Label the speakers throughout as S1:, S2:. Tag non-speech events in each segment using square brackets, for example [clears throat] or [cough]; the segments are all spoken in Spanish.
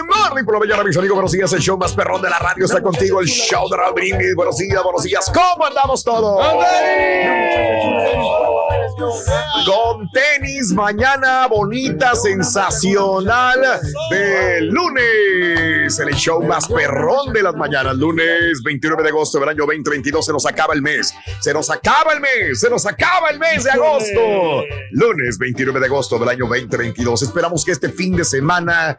S1: Good morning por la mañana, mis amigos. Buenos días. El show más perrón de la radio está contigo. El show de Brindis. Buenos días, buenos días. ¿Cómo andamos todos? Con tenis, mañana bonita, sensacional de lunes. El show más perrón de las mañanas. Lunes 29 de agosto del año 2022. Se nos acaba el mes. Se nos acaba el mes. Se nos acaba el mes de agosto. Lunes 29 de agosto del año 2022. Esperamos que este fin de semana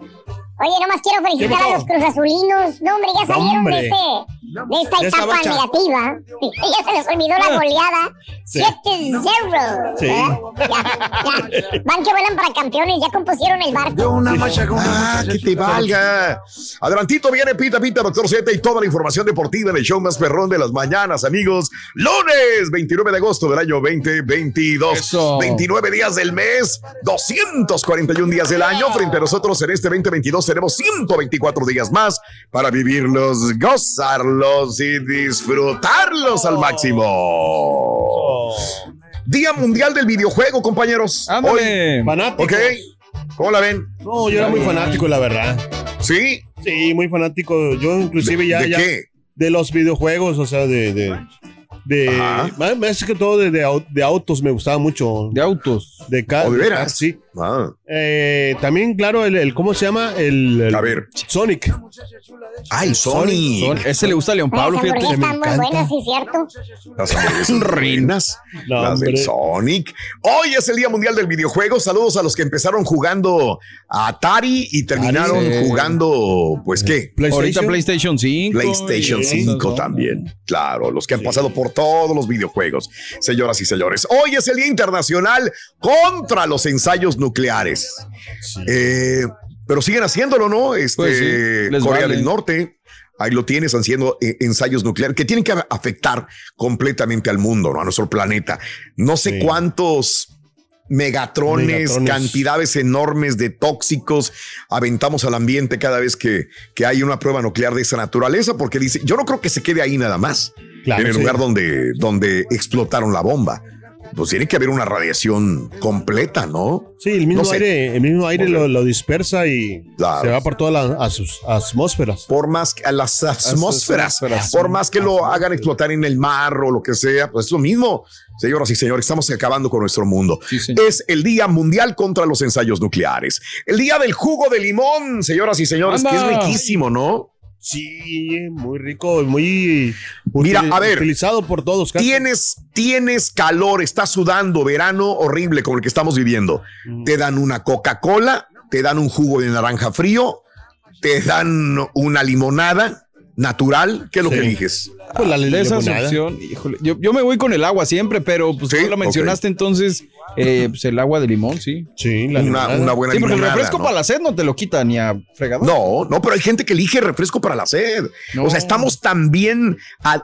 S2: Oye, nomás quiero felicitar a los Cruz Azulinos. No, hombre, ya salieron
S3: Hombre.
S2: de, este, esta
S3: De esta
S2: etapa negativa. [laughs] ya se les olvidó la goleada. 7-0.
S3: Sí.
S2: ya. Van que vuelan para campeones. Ya compusieron el barco.
S1: Ah, que te valga. Adelantito viene Pita Pita, Doctor Z y toda la información deportiva en el show más perrón de las mañanas, amigos. Lunes 29 de agosto del año 2022.
S3: Eso.
S1: 29 días del mes, 241 días del año. Frente a nosotros en este 2022 tenemos 124 días más para vivirlos, gozarlos y disfrutarlos al máximo. Día Mundial del Videojuego, compañeros.
S3: Ándale.
S4: Fanático.
S1: Ok. ¿Cómo la ven?
S4: No, yo era muy fanático, la verdad.
S1: ¿Sí?
S4: Sí, muy fanático. Yo inclusive
S1: ¿De-
S4: ya...
S1: de
S4: ya-
S1: qué?
S4: De los videojuegos, o sea, de... de de,
S1: Ajá.
S4: más, más que todo de, de au- de autos me gustaba mucho.
S3: De autos.
S4: De, ca-
S1: ¿O de
S4: de
S1: veras?
S4: car- sí.
S1: Ah,
S4: Eh, también, claro, el, el- ¿cómo se llama? El, el
S1: A ver.
S4: Sonic.
S1: Ay, Sonic.
S3: Son- ese le gusta a León
S2: Las
S3: Pablo, fíjate.
S2: hamburguesas
S3: me
S2: están muy
S3: encanta.
S2: buenas, sí, cierto.
S1: Las hamburguesas [laughs] reinas,
S4: No,
S1: las del. Sonic. Hoy es el Día Mundial del Videojuego. Saludos a los que empezaron jugando a Atari y terminaron
S3: Atari, sí.
S1: jugando, pues, ¿qué?
S3: Ahorita PlayStation 5.
S1: PlayStation
S3: y-
S1: 5 también. Claro, los que han pasado por todos los videojuegos. Señoras y señores, hoy es el Día Internacional contra los ensayos nucleares. Eh, pero siguen haciéndolo, ¿no? Este,
S3: Pues sí,
S1: Corea
S3: vale.
S1: del Norte. Ahí lo tienes haciendo eh, ensayos nucleares que tienen que afectar completamente al mundo, ¿no? A nuestro planeta. No sé
S4: Sí.
S1: cuántos megatrones,
S4: Megatrones.
S1: cantidades enormes de tóxicos aventamos al ambiente cada vez que, que hay una prueba nuclear de esa naturaleza, porque dice, yo no creo que se quede ahí nada más,
S4: Claro,
S1: en el
S4: sí.
S1: lugar donde, donde explotaron la bomba. Pues tiene que haber una radiación completa, ¿no?
S4: Sí, el mismo
S1: No sé.
S4: aire, el mismo aire lo, lo dispersa y
S1: Claro.
S4: se va por todas las atmósferas.
S1: por más que a las atmósferas,
S3: atmósferas,
S1: por
S3: sí.
S1: más que lo hagan explotar en el mar o lo que sea, pues es lo mismo. Señoras y señores, estamos acabando con nuestro mundo.
S3: Sí.
S1: Es el Día Mundial contra los Ensayos Nucleares. El Día del Jugo de Limón, señoras y señores, que es riquísimo, ¿no?
S4: Sí, muy rico, muy
S1: Mira,
S4: util-
S1: a ver.
S4: utilizado por todos. casi.
S1: Tienes, tienes calor, estás sudando, verano horrible como el que estamos viviendo.
S4: Mm.
S1: Te dan una Coca-Cola, te dan un jugo de naranja frío, te dan una limonada natural. ¿Qué es lo
S4: Sí.
S1: que eliges?
S4: Pues la
S3: De esa opción, híjole, yo, yo me voy con el agua siempre, pero pues
S1: Sí,
S3: tú lo mencionaste, entonces Eh, pues el agua de limón, sí.
S4: Sí,
S1: Una, una buena
S3: Sí, porque el refresco
S1: ¿no?
S3: para la sed no te lo quita ni a fregador.
S1: No, no, pero hay gente que elige refresco para la sed.
S3: No.
S1: O sea, estamos tan bien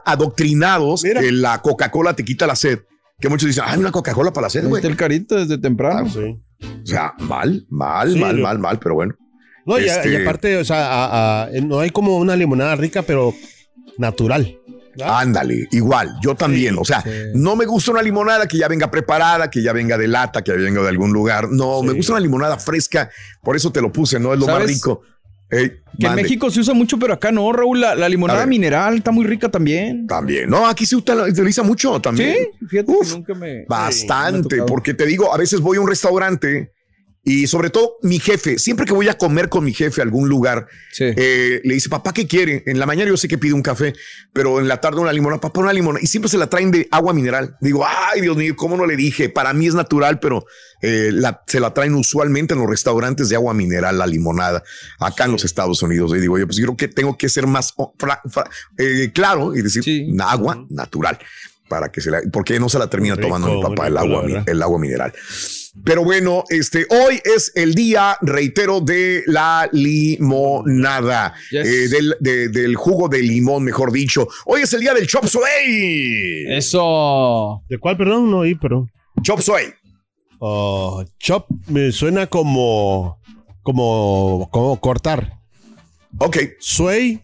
S1: adoctrinados
S4: Mira.
S1: que la Coca-Cola te quita la sed. Que muchos dicen, ay, una Coca-Cola para la sed, güey.
S3: el carito desde temprano.
S4: Sí.
S1: O sea, mal, mal,
S4: Sí,
S1: mal, mal, mal, pero bueno.
S4: No, y,
S1: Este-
S4: y aparte, o sea, a- a- no hay como una limonada rica, pero natural.
S1: Ándale, igual, yo también. o sea,
S3: sí.
S1: no me gusta una limonada que ya venga preparada, que ya venga de lata, que ya venga de algún lugar. No, me gusta una limonada fresca, por eso te lo puse, no es lo más rico.
S3: Que en. México se usa mucho, pero acá no, Raúl. La, la limonada mineral está muy rica también.
S1: También. No, aquí se utiliza mucho también.
S3: Sí, fíjate
S1: Uf,
S3: que nunca me.
S1: Bastante, porque te digo, a veces voy a un restaurante y sobre todo mi jefe, siempre que voy a comer con mi jefe a algún lugar,
S3: Sí.
S1: eh, le dice, papá, ¿qué quiere? En la mañana yo sé que pide un café, pero en la tarde una limonada, papá, una limonada. Y siempre se la traen de agua mineral. Digo, ay, Dios mío, ¿cómo no le dije? Para mí es natural, pero eh, la- se la traen usualmente en los restaurantes de agua mineral, la limonada, acá en los Estados Unidos. Y digo, yo, pues yo creo que tengo que ser más fra- fra- eh, claro y decir
S3: Sí.
S1: agua natural. Para que se la, porque no se la termina
S4: rico,
S1: tomando mi papá el agua, el agua mineral. Pero bueno, este hoy es el día, reitero, de la limonada,
S3: Yes.
S1: eh, del, de- del jugo de limón, mejor dicho. Hoy es el día del chop suey.
S3: Eso.
S4: ¿De cuál, perdón? No oí, pero.
S1: Chop suey.
S4: Oh, chop me suena como. Como. Como cortar.
S1: Ok,
S4: Suey,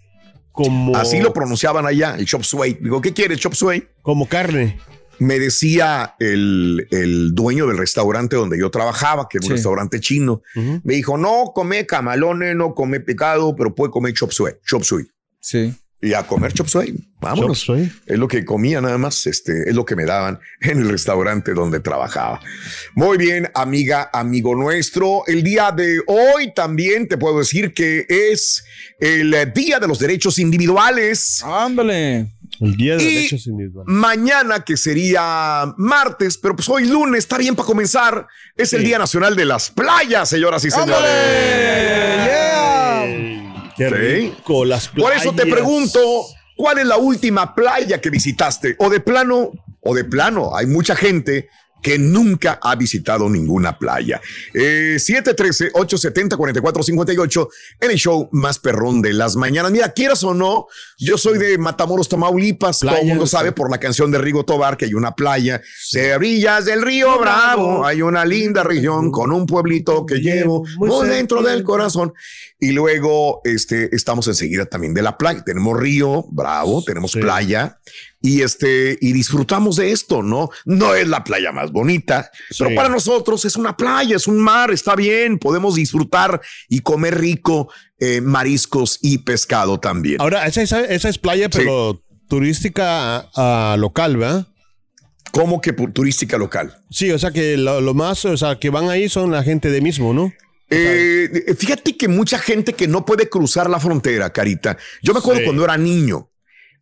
S4: como.
S1: así lo pronunciaban allá, el chop suey. Digo, ¿qué quieres, chop suey?
S4: Como carne.
S1: Me decía el, el dueño del restaurante donde yo trabajaba, que era un
S3: Sí.
S1: restaurante chino, me dijo, no come camalones, no come pecado, pero puede comer chop suey, chop suey.
S3: Sí.
S1: Y a comer chop suey, vámonos.
S4: Chop suey.
S1: Es lo que comía nada más, este, es lo que me daban [laughs] en el restaurante donde trabajaba. Muy bien, amiga, amigo nuestro. El día de hoy también te puedo decir que es el Día de los Derechos Individuales.
S3: Ándale.
S4: El día de
S1: Y-
S4: derechos individuales.
S1: Mañana, que sería martes, pero pues hoy lunes, está bien para comenzar. Es el. Día Nacional de las Playas, señoras y señores.
S3: Yeah.
S4: Qué
S1: Sí.
S4: rico, las
S1: Por eso te pregunto, ¿cuál es la última playa que visitaste? O de plano, o de plano, hay mucha gente que nunca ha visitado ninguna playa. Eh, 713-870-4458 en el show más perrón de las mañanas. Mira, quieras o no, yo soy de Matamoros, Tamaulipas. Todo el mundo sabe por la canción de Rigo Tobar que hay una playa. Se orillas del río Bravo. Hay una linda región con un pueblito que llevo
S4: Muy
S1: dentro del corazón. Y luego este, estamos enseguida también de la playa. Tenemos río, bravo, tenemos
S4: Sí.
S1: playa y este y disfrutamos de esto, ¿no? No es la playa más bonita, pero para nosotros es una playa, es un mar, está bien, podemos disfrutar y comer rico eh, mariscos y pescado también.
S4: Ahora, esa, esa, esa es playa,
S1: Sí.
S4: pero turística local, ¿verdad?
S1: Como que por turística local.
S4: Sí, o sea que lo, lo más, o sea, que van ahí son la gente de mismo, ¿no?
S1: Eh, fíjate que mucha gente que no puede cruzar la frontera, Carita. Yo me acuerdo
S4: Sí.
S1: cuando era niño,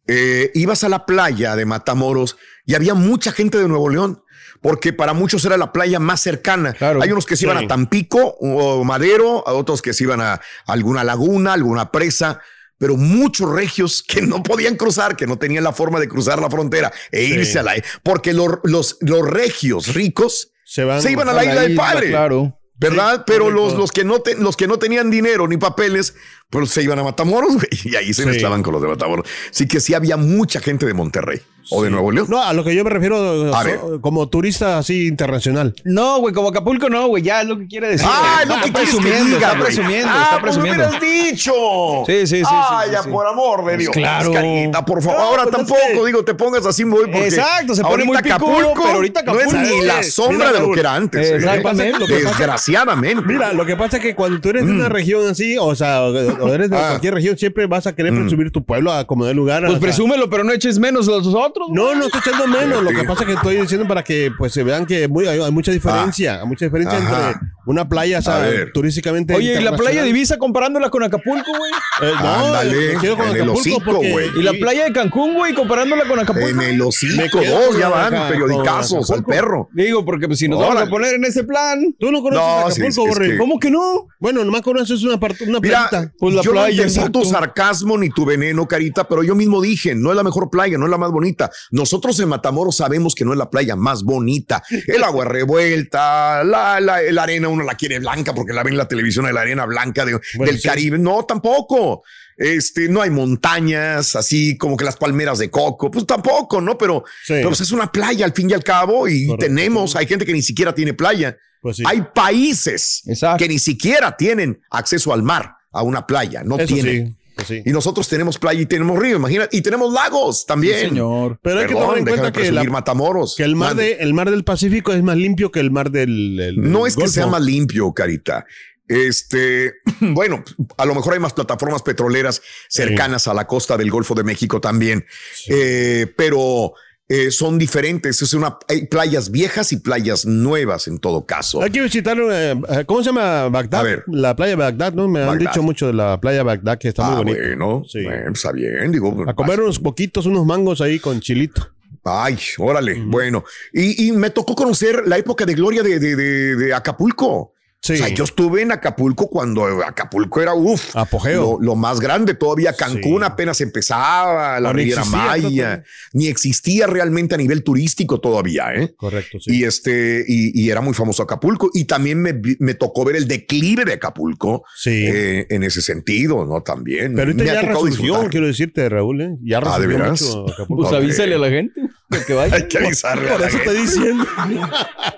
S1: eh, ibas a la playa de Matamoros y había mucha gente de Nuevo León, porque para muchos era la playa más cercana.
S3: Claro.
S1: Hay unos que se iban
S4: Sí.
S1: a Tampico o Madero, a otros que se iban a alguna laguna, alguna presa. Pero muchos regios que no podían cruzar, que no tenían la forma de cruzar la frontera e
S4: Sí.
S1: irse a la... Porque los, los, los regios ricos
S4: Se van.
S1: se iban a la
S3: A
S1: isla del padre.
S3: Claro.
S1: ¿Verdad?
S4: Sí,
S1: Pero los, los, que no te- los que no tenían dinero ni papeles, pues se iban a Matamoros, [laughs] güey, y ahí se
S4: Sí.
S1: mezclaban con los de Matamoros. Así que sí había mucha gente de Monterrey o de. Nuevo León.
S4: No, a lo que yo me refiero
S1: A
S4: so-
S1: ver.
S4: como turista así internacional.
S3: No, güey, como Acapulco no, güey, ya es lo que quiere decir.
S1: Ah, lo
S3: está
S1: que quieres que
S3: presumiendo,
S1: diga,
S3: está
S1: güey.
S3: presumiendo,
S1: Ah,
S3: está
S1: pues me
S3: presumiendo.
S1: hubieras dicho.
S3: Sí, sí, sí,
S1: Ay,
S3: sí,
S1: ya
S3: sí,
S1: por amor de Dios.
S3: claro.
S1: Carita, por favor.
S4: No,
S1: Ahora
S4: pues es
S1: tampoco, digo, te pongas así muy porque
S3: Exacto, se pone picudo, pero ahorita
S1: no es
S3: Acapulco-
S1: ni la
S4: Mira,
S1: sombra de lo que era antes. ¿eh?
S3: Exactamente.
S1: Desgraciadamente.
S4: Mira, lo que pasa es que cuando tú eres de una región así, o sea, o eres de
S1: Mm. Ah.
S4: cualquier región, siempre vas a querer presumir tu pueblo a como de lugar.
S3: Pues
S4: sea,
S3: presúmelo, pero no eches menos los otros.
S4: No, no estoy echando menos. Lo
S1: Sí.
S4: que pasa es que estoy diciendo para que pues se vean que muy- hay, hay mucha diferencia. Hay mucha diferencia
S1: Ajá.
S4: entre una playa,
S1: ver.
S4: turísticamente.
S3: Oye, ¿y la playa divisa comparándola con Acapulco, güey?
S4: Eh, no,
S1: Ándale,
S4: me quedo con
S1: en el
S4: Acapulco
S1: hocico,
S4: porque-
S1: güey.
S3: ¿Y la playa de Cancún, güey, comparándola con Acapulco?
S1: En el
S4: Me
S1: hocico,
S4: quedo
S1: dos, ya van,
S4: acá,
S1: periodicazos al perro.
S3: Digo, porque pues, si nos vamos a poner en ese plan.
S4: Tú no conoces
S1: No, sí,
S4: Acapulco,
S1: es que-
S3: ¿Cómo que no?
S4: Bueno, nomás conoces una, parte, una
S1: Mira,
S3: Pues la
S1: yo
S3: playa,
S1: no entendí tu sarcasmo ni tu veneno, Carita, pero yo mismo dije, no es la mejor playa, no es la más bonita. Nosotros en Matamoros sabemos que no es la playa más bonita. El agua revuelta, la, la, la arena uno la quiere blanca porque la ven en la televisión de la arena blanca de-
S4: Bueno,
S1: del
S4: sí.
S1: Caribe. No, tampoco. Este, no hay montañas, así como que las palmeras de coco, pues tampoco, ¿no? Pero,
S4: Sí.
S1: pero pues es una playa al fin y al cabo y
S4: Correcto,
S1: tenemos, hay gente que ni siquiera tiene playa.
S4: Pues sí.
S1: Hay países
S3: Exacto.
S1: que ni siquiera tienen acceso al mar, a una playa, no
S4: Eso
S1: tienen.
S4: sí. sí.
S1: Y nosotros tenemos playa y tenemos río, imagínate, y tenemos lagos también.
S3: Sí, señor.
S4: Pero hay que tomar en cuenta que, la-
S1: Matamoros.
S4: que el, mar de, el mar del Pacífico es más limpio que el mar del. el-
S1: No
S4: del
S1: es que sea más limpio, Carita. Este, [clears throat] bueno, a lo mejor hay más plataformas petroleras cercanas a la costa del Golfo de México también, Eh, pero eh, son diferentes. Es una, hay playas viejas y playas nuevas en todo caso.
S4: Hay que visitar, eh, eh, ¿cómo se llama Bagdad?
S1: A ver.
S4: La playa de Bagdad, ¿no? Me han dicho mucho de la playa de Bagdad, que está
S1: ah,
S4: muy bonita.
S1: bueno,
S4: Sí.
S1: está bien, digo.
S4: A comer unos poquitos, unos mangos ahí con chilito.
S1: Ay, órale, bueno. Y, y me tocó conocer la época de gloria de, de- de- de Acapulco.
S4: Sí.
S1: O sea, yo estuve en Acapulco cuando Acapulco era, uff,
S4: Apogeo.
S1: lo, lo más grande. Todavía Cancún
S4: Sí.
S1: apenas empezaba, la
S4: No,
S1: Riviera Maya,
S4: todavía.
S1: ni existía realmente a nivel turístico todavía, ¿eh?
S4: Correcto,
S1: Y este, y, y era muy famoso Acapulco. Y también me, vi- me tocó ver el declive de Acapulco
S4: Sí.
S1: eh, en ese sentido, ¿no? También.
S4: Pero ahorita
S1: Me
S4: ya resurgió,
S1: disfrutar.
S4: quiero decirte, Raúl, ¿eh? Ya
S1: Ah, ¿de
S4: resurgió
S1: veras?
S4: mucho Acapulco.
S3: Pues avísale a la gente que vaya. [laughs]
S1: Hay que avisarle a
S4: Por
S1: la
S4: eso
S1: gente.
S4: estoy diciendo. [laughs]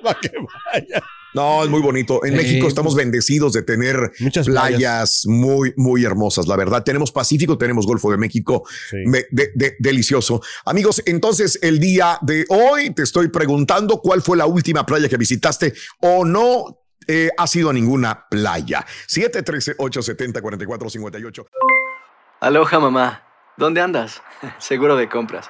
S4: Para que vaya.
S1: No, es muy bonito. En
S3: Sí,
S1: México estamos bendecidos de tener
S4: Muchas
S1: playas,
S4: playas.
S1: muy, muy hermosas. La verdad, tenemos Pacífico, tenemos Golfo de México.
S4: Sí.
S1: Me- de- de- delicioso. Amigos, entonces el día de hoy te estoy preguntando cuál fue la última playa que visitaste o no eh, ha sido a ninguna playa. 713-870-4458.
S5: Aloha mamá, ¿dónde andas? [laughs] Seguro de compras.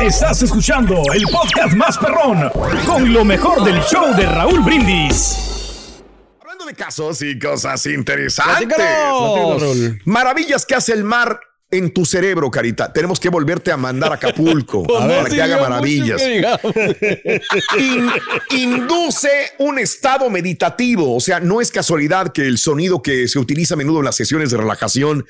S6: Estás escuchando el podcast más perrón con lo mejor del show de Raúl Brindis.
S1: Hablando de casos y cosas interesantes. Maravillas que hace el mar en tu cerebro, Carita. Tenemos que volverte a mandar a Acapulco [laughs]
S3: Pues no
S1: para que haga maravillas.
S3: que digamos. [laughs]
S1: In- induce un estado meditativo. O sea, no es casualidad que el sonido que se utiliza a menudo en las sesiones de relajación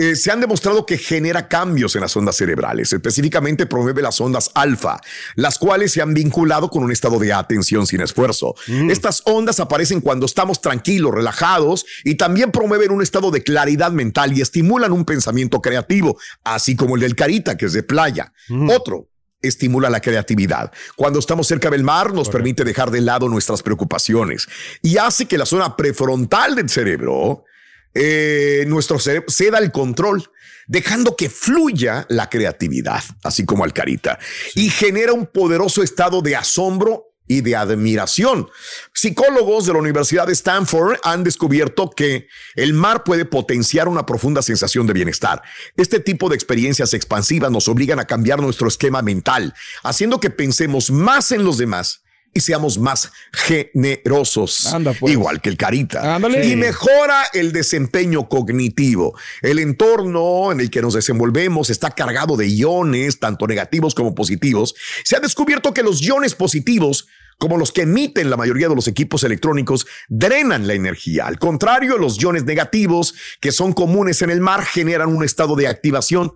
S1: eh, se han demostrado que genera cambios en las ondas cerebrales. Específicamente promueve las ondas alfa, las cuales se han vinculado con un estado de atención sin esfuerzo. Estas ondas aparecen cuando estamos tranquilos, relajados y también promueven un estado de claridad mental y estimulan un pensamiento creativo, así como el del Carita, que es de playa. Otro, estimula la creatividad. Cuando estamos cerca del mar nos permite dejar de lado nuestras preocupaciones y hace que la zona prefrontal del cerebro, eh, nuestro cerebro, ceda el control, dejando que fluya la creatividad, así como al carita, y genera un poderoso estado de asombro y de admiración. Psicólogos de la Universidad de Stanford han descubierto que el mar puede potenciar una profunda sensación de bienestar. Este tipo de experiencias expansivas nos obligan a cambiar nuestro esquema mental, haciendo que pensemos más en los demás y seamos más generosos,
S3: pues.
S1: igual que el carita.
S3: Ándale.
S1: Y mejora el desempeño cognitivo. El entorno en el que nos desenvolvemos está cargado de iones, tanto negativos como positivos. Se ha descubierto que los iones positivos como los que emiten la mayoría de los equipos electrónicos, drenan la energía. Al contrario, los iones negativos, que son comunes en el mar, generan un estado de activación.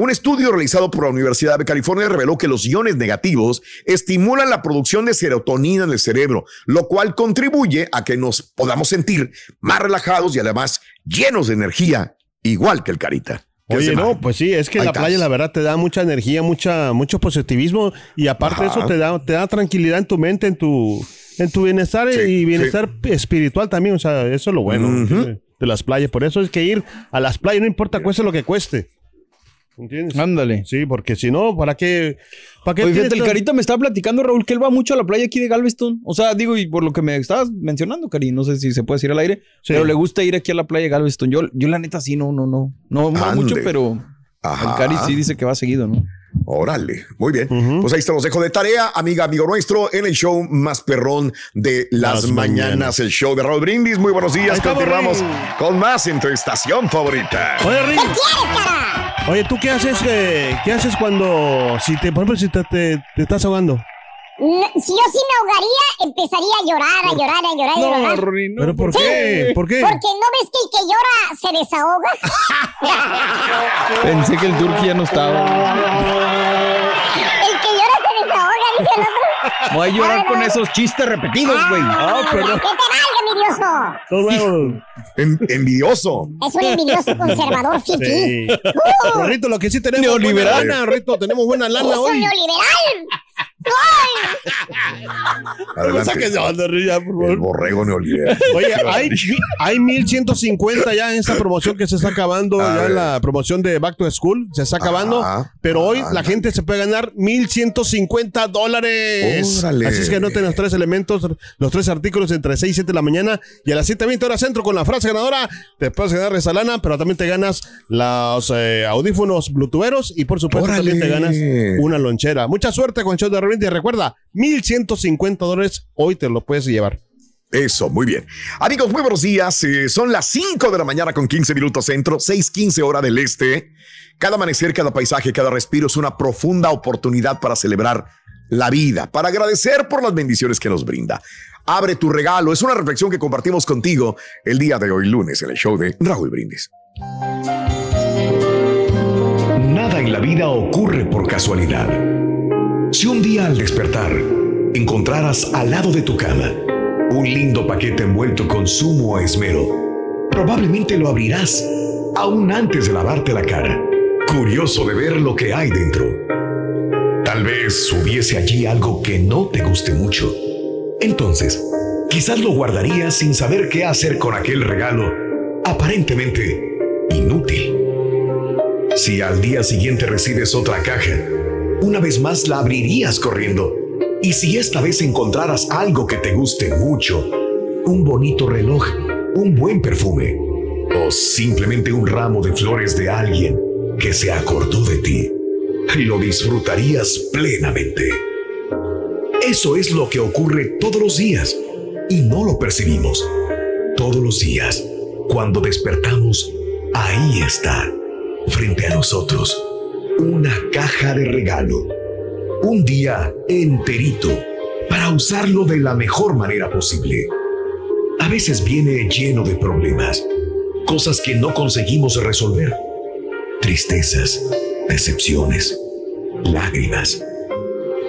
S1: Un estudio realizado por la Universidad de California reveló que los iones negativos estimulan la producción de serotonina en el cerebro, lo cual contribuye a que nos podamos sentir más relajados y además llenos de energía, igual que el carita. ¿Qué
S4: Oye, no, pues sí, es que
S1: Ahí
S4: la
S1: estás.
S4: playa, la verdad, te da mucha energía, mucha, mucho positivismo y aparte de
S1: Ajá.
S4: eso te da, te da tranquilidad en tu mente, en tu, en tu bienestar y bienestar espiritual también. O sea, eso es lo bueno de, de las playas. Por eso es que ir a las playas, no importa cueste lo que cueste. ¿Entiendes?
S3: Ándale.
S4: Sí, porque si no, ¿para qué? ¿Para qué
S3: Oye, fíjate, el Carita me estaba platicando, Raúl, que él va mucho a la playa aquí de Galveston. O sea, digo, y por lo que me estabas mencionando, Cari, no sé si se puede decir al aire,
S4: Sí.
S3: pero le gusta ir aquí a la playa de Galveston. Yo, yo la neta sí, no, no, no. No, no mucho, pero
S1: Ajá.
S3: el Cari sí dice que va seguido, ¿no?
S1: Órale, muy bien. Pues ahí está, los dejo de tarea, amiga, amigo nuestro, en el show más perrón de las,
S4: Las
S1: mañanas,
S4: mañanas.
S1: el show de Raúl Brindis. Muy buenos días, continuamos con más en tu estación favorita.
S4: Oye. Oye, ¿tú qué haces? eh, ¿Qué haces cuando, si te, por ejemplo, si te, te- te estás ahogando?
S2: Si yo sí me ahogaría, empezaría a llorar, a llorar, a llorar, a llorar.
S4: ¿Pero por qué? ¿Por qué?
S2: Porque no ves que el que llora se desahoga. [laughs]
S3: Pensé que el Turqui ya no estaba.
S2: El que llora se desahoga, dice el otro.
S3: Voy a llorar con esos chistes repetidos, güey.
S2: Ah,
S3: perdón.
S2: ¡Que te valga, mi dioso!
S1: En- envidioso.
S2: Es un envidioso conservador,
S4: Sí.
S2: fifi. Uh,
S4: Rito, lo que sí tenemos
S3: Neoliberal.
S4: buena lana, Rito, tenemos buena
S2: es
S4: lana
S2: un
S4: hoy.
S2: neoliberal.
S1: Adelante.
S4: de ya, por favor.
S1: El borrego neoliberal.
S4: Oye, [laughs] hay, hay 1150 ya en esta promoción que se está acabando, ya
S1: ver.
S4: la promoción de Back to School se está acabando, pero hoy
S1: Ah,
S4: la gente se puede ganar 1150 dólares.
S1: Órale.
S4: Así es que anoten los tres elementos, los tres artículos entre 6 y 7 de la mañana y a las 7.20 horas centro con la frase ganadora. Te puedes ganar esa lana, pero también te ganas los eh, audífonos bluetootheros y por supuesto
S1: Órale.
S4: también te ganas una lonchera. Mucha suerte con show de repente y recuerda, 1150 dólares hoy te lo puedes llevar.
S1: Eso, muy bien. Amigos, muy buenos días. Eh, son las 5 de la mañana con 15 minutos centro, 6:15 hora del este. Cada amanecer, cada paisaje, cada respiro es una profunda oportunidad para celebrar la vida, para agradecer por las bendiciones que nos brinda. Abre tu regalo, es una reflexión que compartimos contigo el día de hoy, lunes, en el show de Raúl Brindis.
S7: Nada en la vida ocurre por casualidad. Si un día al despertar encontraras al lado de tu cama un lindo paquete envuelto con sumo esmero, probablemente lo abrirás aún antes de lavarte la cara, curioso de ver lo que hay dentro. Tal vez hubiese allí algo que no te guste mucho. Entonces, quizás lo guardarías sin saber qué hacer con aquel regalo aparentemente inútil. Si al día siguiente recibes otra caja, una vez más la abrirías corriendo. Y si esta vez encontraras algo que te guste mucho, un bonito reloj, un buen perfume o simplemente un ramo de flores de alguien que se acordó de ti, lo disfrutarías plenamente. Eso es lo que ocurre todos los días y no lo percibimos. Todos los días, cuando despertamos, ahí está, frente a nosotros, una caja de regalo. Un día enterito para usarlo de la mejor manera posible. A veces viene lleno de problemas, cosas que no conseguimos resolver, tristezas, decepciones, lágrimas.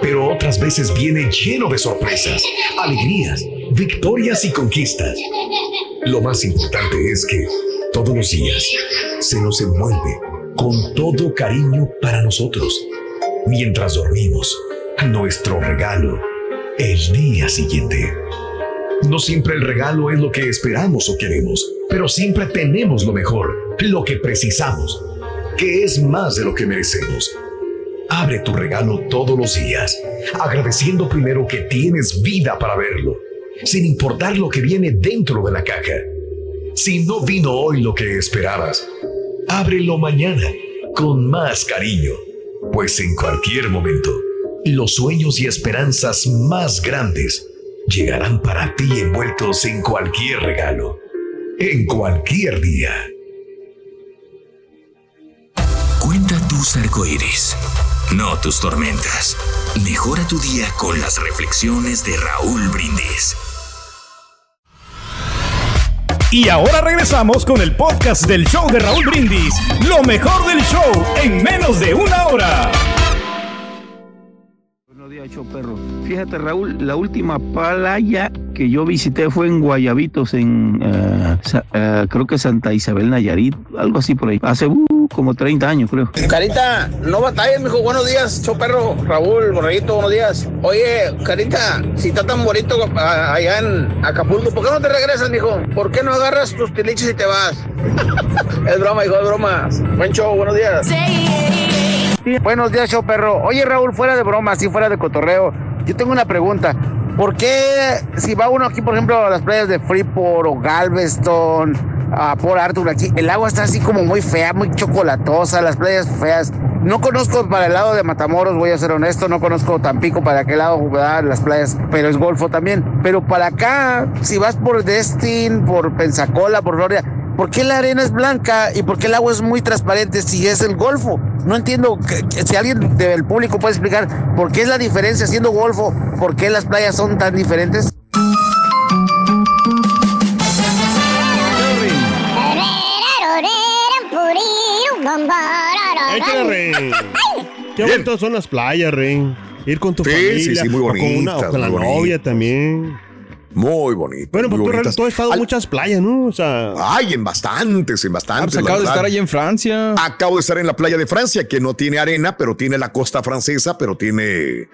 S7: Pero otras veces viene lleno de sorpresas, alegrías, victorias y conquistas. Lo más importante es que todos los días se nos envuelve con todo cariño para nosotros. Mientras dormimos, nuestro regalo, el día siguiente. No siempre el regalo es lo que esperamos o queremos, pero siempre tenemos lo mejor, lo que precisamos, que es más de lo que merecemos. Abre tu regalo todos los días, agradeciendo primero que tienes vida para verlo, sin importar lo que viene dentro de la caja. Si no vino hoy lo que esperabas, ábrelo mañana con más cariño, pues en cualquier momento los sueños y esperanzas más grandes llegarán para ti envueltos en cualquier regalo, en cualquier día.
S8: Cuenta tus arcoíris, no tus tormentas. Mejora tu día con las reflexiones de Raúl Brindis.
S6: Y ahora regresamos con el podcast del show de Raúl Brindis. Lo mejor del show en menos de una hora.
S9: Buenos días, show perro. Fíjate, Raúl, la última playa que yo visité fue en Guayabitos, en eh, creo que Santa Isabel Nayarit, algo así por ahí. Hace uh, como 30 años, creo.
S10: Carita, no batalles, mijo. Buenos días, choperro. Raúl, Borreguito, buenos días. Oye, Carita, si está tan bonito ah, allá en Acapulco, ¿por qué no te regresas, mijo? ¿Por qué no agarras tus tiliches y te vas? [laughs] es broma, hijo, es broma. Buen show, buenos días.
S11: Buenos días, show perro. Oye, Raúl, fuera de broma, así fuera de cotorreo, yo tengo una pregunta. ¿Por qué si va uno aquí, por ejemplo, a las playas de Freeport o Galveston, a Port Arthur, aquí, el agua está así como muy fea, muy chocolatosa, las playas feas? No conozco para el lado de Matamoros, voy a ser honesto, no conozco Tampico para aquel lado, ¿verdad? las playas, pero es Golfo también. Pero para acá, si vas por Destin, por Pensacola, por Florida, ¿por qué la arena es blanca y por qué el agua es muy transparente si es el Golfo? No entiendo si alguien del público puede explicar por qué es la diferencia siendo Golfo, por qué las playas son tan diferentes.
S4: Échale, Rey. Qué bonitas son las playas, Rey. Ir con tu
S1: Sí,
S4: familia.
S1: sí, sí, muy
S4: o con, una- o
S1: bonitas,
S4: con la novia también.
S1: Muy bonito.
S4: Bueno,
S1: muy
S4: pues tú, has estado en muchas playas, ¿no? O sea.
S1: Ay, en bastantes, en bastantes.
S3: pues acabo de estar ahí en Francia.
S1: Acabo de estar en la playa de Francia, que no tiene arena, pero tiene la costa francesa, pero tiene,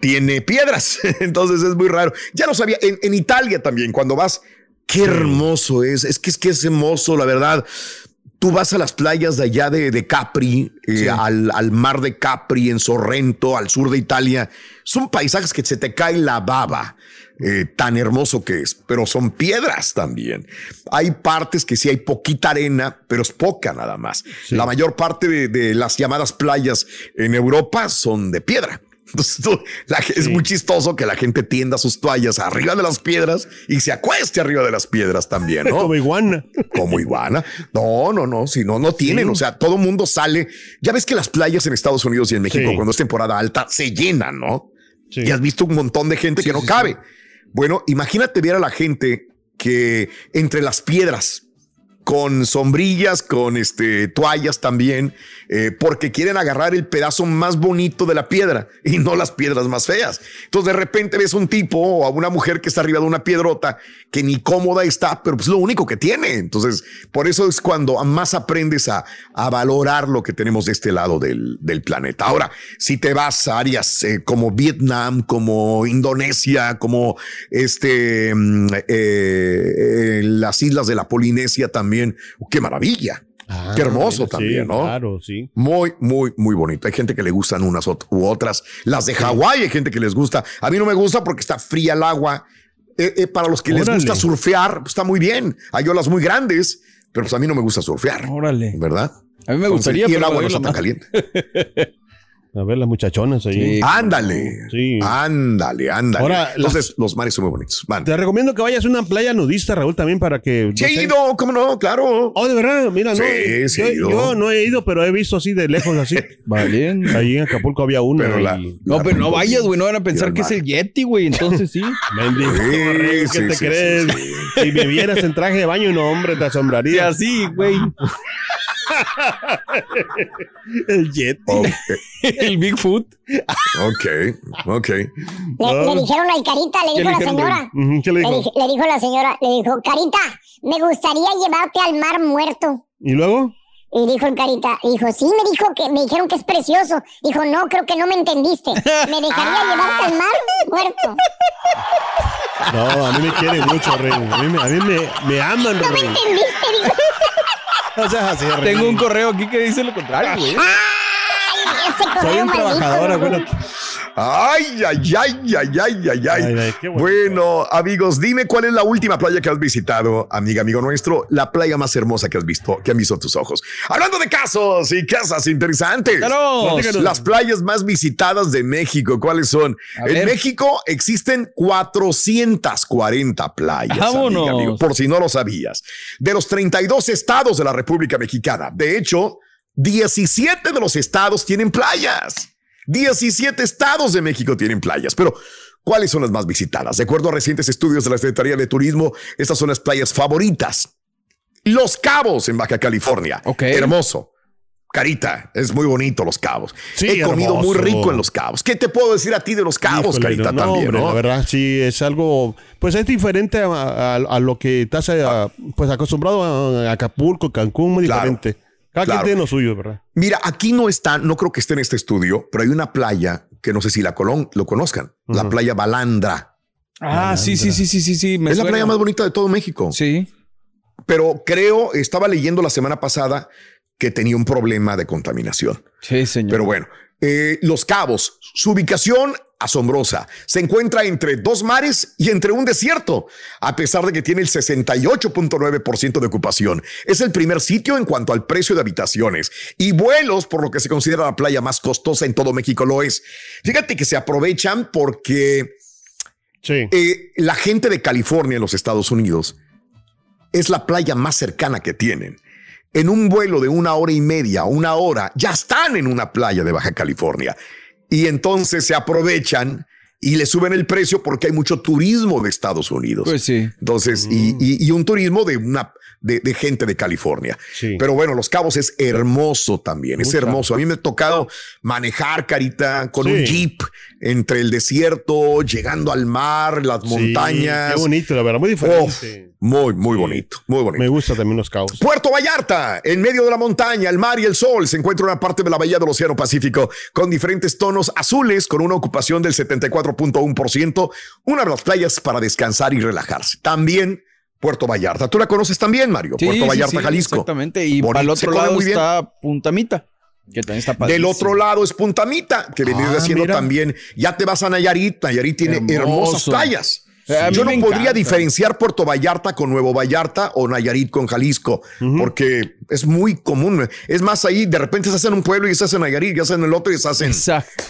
S1: tiene piedras. [laughs] Entonces es muy raro. Ya no sabía, en, en Italia también, cuando vas, qué hermoso es. Es que es que es hermoso, la verdad. Tú vas a las playas de allá de, de Capri, eh, al, al mar de Capri, en Sorrento, al sur de Italia. Son paisajes que se te cae la baba. eh, tan hermoso que es, pero son piedras también. Hay partes que sí hay poquita arena, pero es poca nada más. La mayor parte de, de las llamadas playas en Europa son de piedra. Entonces, [laughs] tú- la ge- es muy chistoso que la gente tienda sus toallas arriba de las piedras y se acueste arriba de las piedras también, ¿no? [laughs]
S4: Como iguana.
S1: Como iguana. No, no, no, si no, no tienen.
S4: Sí.
S1: O sea, todo mundo sale. Ya ves que las playas en Estados Unidos y en México,
S4: Sí.
S1: cuando es temporada alta, se llenan, ¿no? Y has visto un montón de gente que no cabe. Bueno, imagínate ver a la gente que entre las piedras, con sombrillas, con este, toallas también, eh, porque quieren agarrar el pedazo más bonito de la piedra y no las piedras más feas. Entonces de repente ves un tipo o a una mujer que está arriba de una piedrota que ni cómoda está, pero pues lo único que tiene. Entonces por eso es cuando más aprendes a, valorar lo que tenemos de este lado del, planeta. Ahora, si te vas a áreas eh, como Vietnam, como Indonesia, como este, mm, eh, las islas de la Polinesia también, qué maravilla. Qué hermoso también, ¿no?
S4: Claro, sí.
S1: Muy, muy, muy bonito. Hay gente que le gustan unas u otras. Las de Hawái hay gente que les gusta. A mí no me gusta porque está fría el agua. Eh, eh, para los que les gusta surfear, pues está muy bien. Hay olas muy grandes, pero pues a mí no me gusta surfear.
S3: Órale.
S1: ¿Verdad?
S3: A mí me
S1: Entonces,
S3: gustaría,
S1: Y el agua no está tan caliente. [laughs]
S4: A ver, las muchachonas ahí.
S1: Ándale.
S4: Sí.
S1: Ándale, ándale.
S4: Ahora,
S1: Entonces, los mares son muy bonitos. Van.
S4: Te recomiendo que vayas a una playa nudista, Raúl, también para que.
S1: Sí, he ido, ¿cómo no? Claro.
S4: Oh, de verdad, mira, no.
S1: Sí, sí
S4: yo,
S1: he ido.
S4: yo no he ido, pero he visto así de lejos, así. [laughs]
S3: Valiendo.
S4: Ahí en Acapulco había una.
S1: Pero la-
S4: y-
S3: No, pero no vayas, güey. No van a pensar que es el Yeti, güey. Entonces sí. [laughs]
S4: Mendigo,
S1: Sí,
S4: ¿qué
S1: sí,
S4: te
S1: sí,
S4: crees?
S1: sí,
S4: Si me vieras en traje de baño, no, hombre, te
S3: Sí,
S4: asombraría.
S3: así, güey. [laughs]
S4: El jet.
S1: Ok,
S3: El Bigfoot.
S1: ok. ok.
S2: Le, le dijeron al Carita, le
S3: ¿Qué
S2: dijo la señora.
S4: ¿Qué le
S2: Le,
S4: dijo?
S2: dij- le dijo la señora, le dijo, Carita, me gustaría llevarte al mar muerto.
S4: ¿Y luego?
S2: Y dijo el Carita, dijo, sí, me dijo que me dijeron que es precioso. Dijo, no, creo que no me entendiste. Me dejaría [laughs] llevarte al mar muerto.
S4: No, a mí me quieren mucho, Rey. A mí me, a mí me, me aman,
S2: No me entendiste, dijo. [laughs]
S4: No seas así, Rey.
S3: Tengo un correo aquí que dice lo contrario, güey. [laughs]
S4: Soy un trabajador, acuérdate.
S1: Ay, ay, ay, ay, ay, ay, ay. bueno, amigos, dime cuál es la última playa que has visitado, amiga, amigo nuestro, la playa más hermosa que has visto, que han visto tus ojos. Hablando de casos y casas interesantes. Las playas más visitadas de México, ¿cuáles son?
S3: A
S1: en
S3: ver.
S1: México existen 440 playas.
S3: Vámonos.
S1: amiga, amigo, por si no lo sabías. De los 32 estados de la República Mexicana. De hecho, 17 de los estados tienen playas. 17 estados de México tienen playas, pero ¿cuáles son las más visitadas? De acuerdo a recientes estudios de la Secretaría de Turismo, estas son las playas favoritas. Los Cabos en Baja California. Hermoso. Carita, es muy bonito Los Cabos.
S4: Sí,
S1: He comido muy rico en Los Cabos. ¿Qué te puedo decir a ti de Los Cabos,
S4: Híjole,
S1: Carita,
S4: no,
S1: también?
S4: hombre,
S1: ¿no?
S4: La verdad, sí, es algo, pues es diferente a, a- a lo que estás eh, pues acostumbrado a Acapulco, Cancún, muy
S1: Claro,
S4: diferente. Cada
S1: claro.
S4: quien tiene lo suyo, ¿verdad?
S1: Mira, aquí no está, no creo que esté en este estudio, pero hay una playa que no sé si la Colón lo conozcan, la playa Balandra.
S3: Ah, sí, sí, sí, sí, sí, sí. me
S1: es la playa más bonita de todo México.
S3: Sí.
S1: Pero creo, estaba leyendo la semana pasada que tenía un problema de contaminación.
S3: Sí, señor.
S1: Pero bueno, eh, Los Cabos, su ubicación asombrosa. Se encuentra entre dos mares y entre un desierto, a pesar de que tiene el 68.9% de ocupación. Es el primer sitio en cuanto al precio de habitaciones y vuelos, por lo que se considera la playa más costosa en todo México lo es. Fíjate que se aprovechan porque eh, la gente de California en los Estados Unidos es la playa más cercana que tienen. En un vuelo de una hora y media, una hora, ya están en una playa de Baja California. Y entonces se aprovechan y le suben el precio porque hay mucho turismo de Estados Unidos.
S3: Pues sí.
S1: Entonces, y, y- y un turismo de una de, de gente de California. Pero bueno, Los Cabos es hermoso también, es hermoso. A mí me ha tocado manejar, Carita, con
S4: Sí.
S1: un jeep entre el desierto, llegando al mar, las montañas.
S4: Qué bonito, la verdad, muy diferente.
S1: muy, muy bonito, muy bonito.
S4: Me gusta también los cabos.
S1: Puerto Vallarta, en medio de la montaña, el mar y el sol, se encuentra una parte de la bahía del Océano Pacífico con diferentes tonos azules, con una ocupación del 74.1%, una de las playas para descansar y relajarse. También Puerto Vallarta. ¿Tú la conoces también, Mario?
S3: Sí,
S1: Puerto Vallarta,
S3: sí,
S1: Jalisco.
S3: Exactamente. Y para el otro lado está Puntamita, que también está
S1: Del otro lado es Puntamita, que venía
S3: Ah,
S1: haciendo
S3: mira.
S1: también. Ya te vas a Nayarit. Nayarit tiene
S3: Hermoso.
S1: hermosas playas.
S3: Eh,
S1: Yo no podría
S3: encanta.
S1: diferenciar Puerto Vallarta con Nuevo Vallarta o Nayarit con Jalisco, porque es muy común. Es más, ahí de repente estás en un pueblo y estás en Nayarit, y estás en el otro y estás en,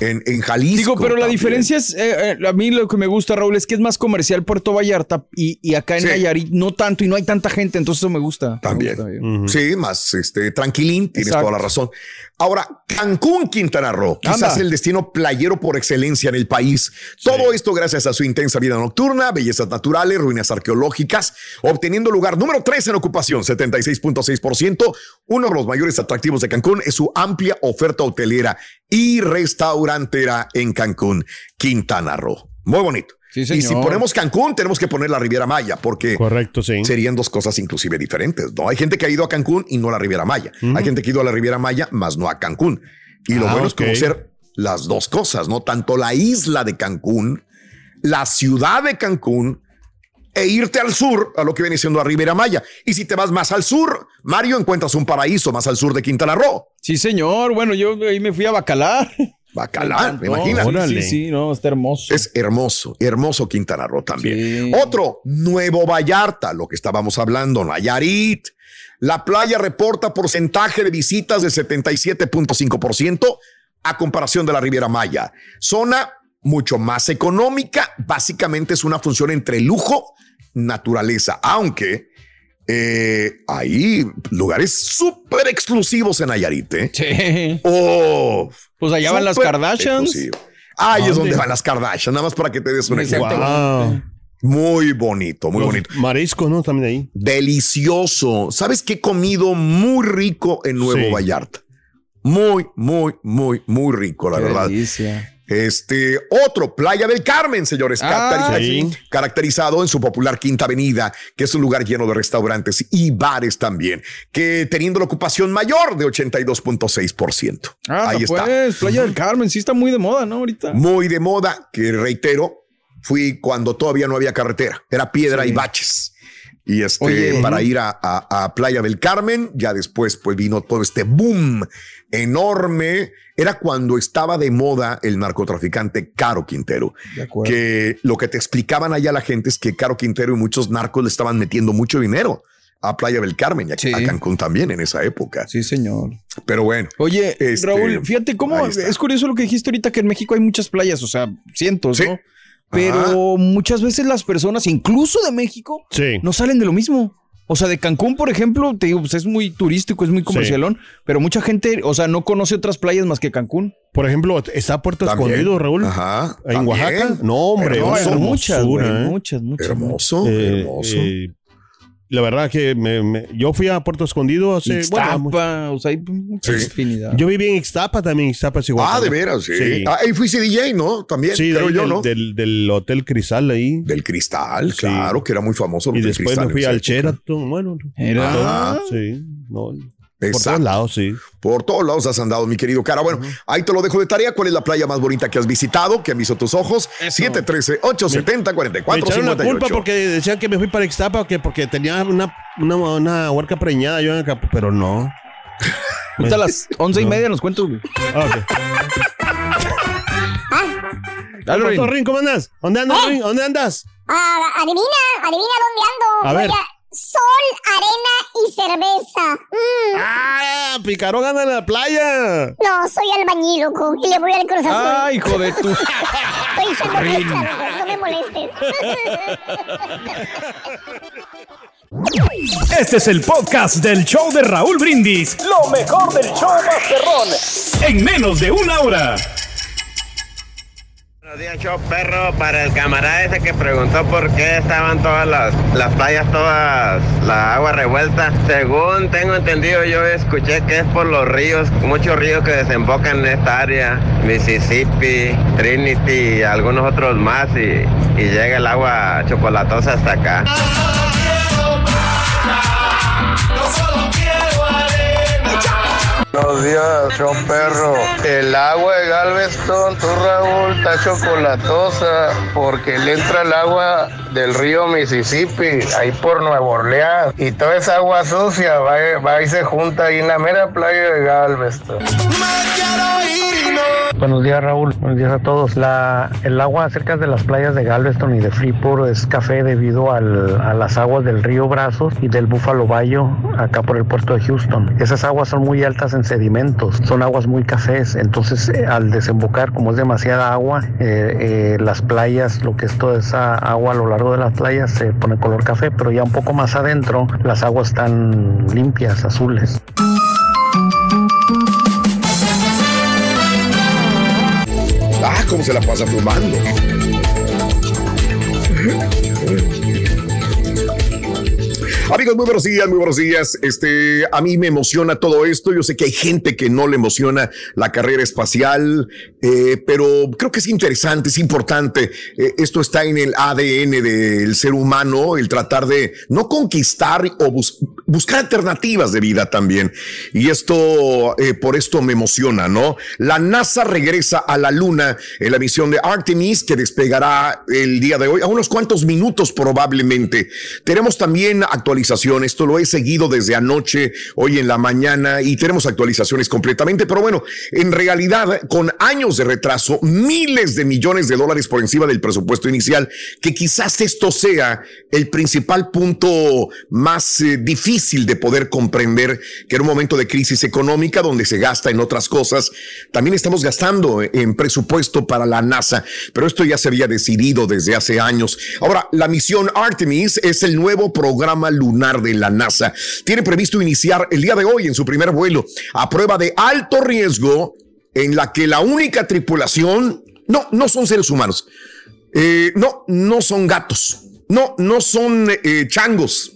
S1: en, en Jalisco.
S3: Digo, pero la
S1: también.
S3: diferencia es, eh, eh, a mí lo que me gusta, Raúl, es que es más comercial Puerto Vallarta y, y acá en
S1: Sí.
S3: Nayarit no tanto y no hay tanta gente, entonces eso me gusta.
S1: También.
S3: Me gusta.
S1: Sí, más este, tranquilín, tienes
S3: Exacto.
S1: toda la razón. Ahora, Cancún, Quintana Roo, quizás
S3: Anda.
S1: el destino playero por excelencia en el país. Todo esto gracias a su intensa vida nocturna, bellezas naturales, ruinas arqueológicas, obteniendo lugar número 3 en ocupación, 76.6%. Uno de los mayores atractivos de Cancún es su amplia oferta hotelera y restaurantera en Cancún, Quintana Roo. Muy bonito. y si ponemos Cancún, tenemos que poner la Riviera Maya, porque
S4: Correcto, sí.
S1: serían dos cosas inclusive diferentes. No hay gente que ha ido a Cancún y no a la Riviera Maya. Hay gente que ha ido a la Riviera Maya, más no a Cancún. Y lo
S4: Ah,
S1: bueno es conocer las dos cosas, ¿no? Tanto la isla de Cancún, la ciudad de Cancún e irte al sur a lo que viene siendo la Riviera Maya. Y si te vas más al sur, Mario, encuentras un paraíso más al sur de Quintana Roo.
S3: Sí, señor. Bueno, yo ahí me fui a Bacalar.
S1: Bacalar, me
S3: No,
S1: imaginas.
S3: Sí, sí, sí, no, está hermoso.
S1: Es hermoso, hermoso Quintana Roo también. Otro, Nuevo Vallarta, lo que estábamos hablando, Nayarit. La playa reporta porcentaje de visitas del 77.5% a comparación de la Riviera Maya. Zona mucho más económica, básicamente es una función entre lujo, naturaleza, aunque eh, hay lugares súper exclusivos en Nayarit. ¿eh?
S3: Sí.
S1: Oh,
S3: Pues allá van las Kardashians.
S1: exclusivo. Ahí es donde van las Kardashians, nada más para que te des un ejemplo.
S4: Wow.
S1: Muy bonito, muy
S4: Los
S1: bonito.
S4: Mariscos, ¿no? También ahí.
S1: Delicioso. ¿Sabes qué he comido muy rico en Nuevo
S4: Sí.
S1: Vallarta? Muy, muy, muy, muy rico, la
S3: Qué
S1: verdad.
S3: delicia.
S1: Este otro, Playa del Carmen, señores,
S3: Ah, sí.
S1: caracterizado en su popular Quinta Avenida, que es un lugar lleno de restaurantes y bares también, que teniendo la ocupación mayor de 82.6%.
S3: Ah,
S1: Ahí está.
S3: pues, Playa del Carmen, sí está muy de moda, ¿no? Ahorita.
S1: muy de moda, que reitero, fui cuando todavía no había carretera, era piedra
S3: Sí.
S1: y baches. Y este,
S3: Oye.
S1: para ir a, a- a Playa del Carmen, ya después pues vino todo este boom enorme. Era cuando estaba de moda el narcotraficante Caro Quintero.
S3: De.
S1: Que lo que te explicaban allá la gente es que Caro Quintero y muchos narcos le estaban metiendo mucho dinero a Playa del Carmen y a, a Cancún también en esa época.
S3: Sí, señor.
S1: Pero bueno.
S3: Oye,
S1: este,
S3: Raúl, fíjate cómo es curioso lo que dijiste ahorita que en México hay muchas playas, o sea, cientos, ¿no? Pero
S1: Ajá.
S3: muchas veces las personas, incluso de México, no salen de lo mismo. O sea, de Cancún, por ejemplo, te digo, pues es muy turístico, es muy comercialón, pero mucha gente, o sea, no conoce otras playas más que Cancún.
S4: Por ejemplo, está Puerto
S3: También.
S4: Escondido, Raúl.
S1: Ajá.
S4: En
S1: también.
S4: Oaxaca. No, hombre,
S1: Hermoso.
S4: una
S3: Hay muchas, güey,
S4: ¿eh?
S3: muchas, muchas.
S1: Hermoso,
S4: Eh,
S1: hermoso.
S4: eh, la verdad que me- me- yo fui a Puerto Escondido hace...
S3: Ixtapa,
S4: bueno,
S3: o sea, hay mucha
S1: Sí.
S3: infinidad.
S4: yo viví en Ixtapa también, Ixtapa es igual.
S1: Ah, de veras, sí. Ah, ahí fuiste DJ, ¿no? También,
S4: Sí, de
S1: creo
S4: ahí
S1: yo,
S4: del,
S1: ¿no?
S4: Del, del Hotel Cristal ahí.
S1: Del Cristal, claro, que era muy famoso. el
S4: Y
S1: Hotel
S4: después
S1: Cristal
S4: me fui al. Sheraton, bueno.
S1: Era.
S4: todo. Sí, no, por
S1: Exacto.
S4: todos lados, sí.
S1: Por todos lados has andado, mi querido cara. Bueno, ahí te lo dejo de tarea. ¿Cuál es la playa más bonita que has visitado? Que han visto tus ojos? 713-870-4458.
S4: Me echaron la culpa porque decían que me fui para Ixtapa que porque tenía una, una, una huerca preñada yo en acá, pero no. [laughs]
S3: Ahorita a las [laughs] once y
S4: No.
S3: media nos.
S4: ¿Qué pasó, [laughs] Rin? ¿Cómo andas? ¿Dónde andas, Rin? ¿Dónde andas?
S2: Ah, adivina, adivina dónde ando.
S4: A ver.
S2: Sol, arena y cerveza. Mm.
S4: ¡Ah! Picarón anda en la playa.
S2: No, soy albañil, loco, y le voy al Cruz Azul.
S3: Ah, hijo de tu.
S2: Estoy fiesta, loco, no me molestes.
S6: Este es el podcast del show de Raúl Brindis. Lo mejor del show Masterrón. En menos de una hora.
S12: Buenos días, show perro. Para el camarada ese que preguntó por qué estaban todas las, las playas, todas la agua revuelta. Según tengo entendido, yo escuché que es por los ríos, muchos ríos que desembocan en esta área: Mississippi, Trinity y algunos otros más. Y, y llega el agua chocolatosa hasta acá.
S13: Buenos días, show perro. El agua de Galveston, tú Raúl, está chocolatosa porque le entra el agua del río Mississippi, ahí por Nueva Orleans. Y toda esa agua sucia va, va y se junta ahí en la mera playa de Galveston.
S14: Buenos días Raúl, buenos días a todos. La, el agua cerca de las playas de Galveston y de Freeport es café debido al- a las aguas del río Brazos y del Búfalo Bayo acá por el puerto de Houston. Esas aguas son muy altas en sedimentos, son aguas muy cafés, entonces eh, al desembocar como es demasiada agua, eh, eh, las playas, lo que es toda esa agua a lo largo de las playas se pone color café, pero ya un poco más adentro las aguas están limpias, azules.
S1: Ah, cómo se la pasa fumando. [laughs] Amigos, muy buenos días, muy buenos días. Este, a mí me emociona todo esto. Yo sé que hay gente que no le emociona la carrera espacial, eh, pero creo que es interesante, es importante. Eh, esto está en el ADN del ser humano, el tratar de no conquistar o bus- buscar alternativas de vida también. Y esto, eh, por esto me emociona, ¿no? La NASA regresa a la Luna en la misión de Artemis que despegará el día de hoy, a unos cuantos minutos probablemente. Tenemos también esto lo he seguido desde anoche, hoy en la mañana, y tenemos actualizaciones completamente, pero bueno, en realidad, con años de retraso, miles de millones de dólares por encima del presupuesto inicial, que quizás esto sea el principal punto más eh, difícil de poder comprender, que en un momento de crisis económica donde se gasta en otras cosas, también estamos gastando en presupuesto para la NASA, pero esto ya se había decidido desde hace años. Ahora, la misión Artemis es el nuevo programa lunar de la NASA. Tiene previsto iniciar el día de hoy en su primer vuelo a prueba de alto riesgo en la que la única tripulación, no, no son seres humanos, eh, no, no son gatos, no, no son eh, changos,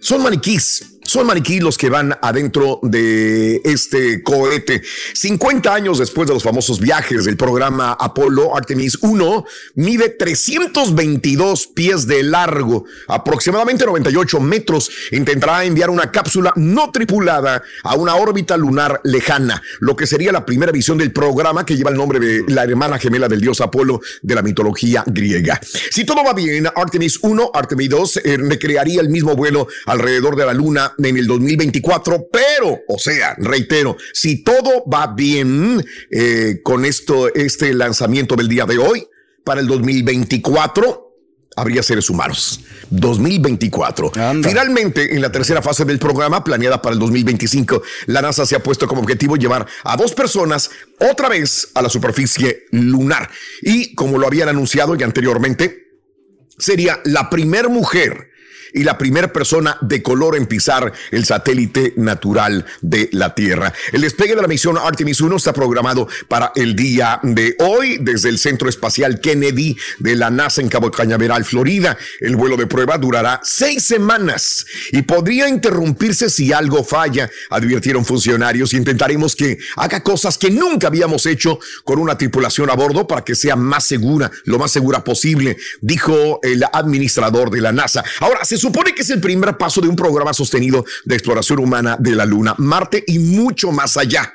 S1: son maniquís. Son maniquí los que van adentro de este cohete. 50 años después de los famosos viajes del programa Apolo, Artemis 1 mide 322 pies de largo, aproximadamente 98 metros. Intentará enviar una cápsula no tripulada a una órbita lunar lejana, lo que sería la primera visión del programa que lleva el nombre de la hermana gemela del dios Apolo de la mitología griega. Si todo va bien, Artemis 1, Artemis 2 eh, recrearía el mismo vuelo alrededor de la luna en el 2024, pero, o sea, reitero, si todo va bien eh, con esto, este lanzamiento del día de hoy, para el 2024 habría seres humanos. 2024. Finalmente, en la tercera fase del programa, planeada para el 2025, la NASA se ha puesto como objetivo llevar a dos personas otra vez a la superficie lunar. Y como lo habían anunciado ya anteriormente, sería la primera mujer y la primera persona de color en pisar el satélite natural de la Tierra. El despegue de la misión Artemis 1 está programado para el día de hoy desde el Centro Espacial Kennedy de la NASA en Cabo Cañaveral, Florida. El vuelo de prueba durará seis semanas y podría interrumpirse si algo falla, advirtieron funcionarios. Intentaremos que haga cosas que nunca habíamos hecho con una tripulación a bordo para que sea más segura, lo más segura posible, dijo el administrador de la NASA. Ahora, se supone que es el primer paso de un programa sostenido de exploración humana de la Luna, Marte y mucho más allá.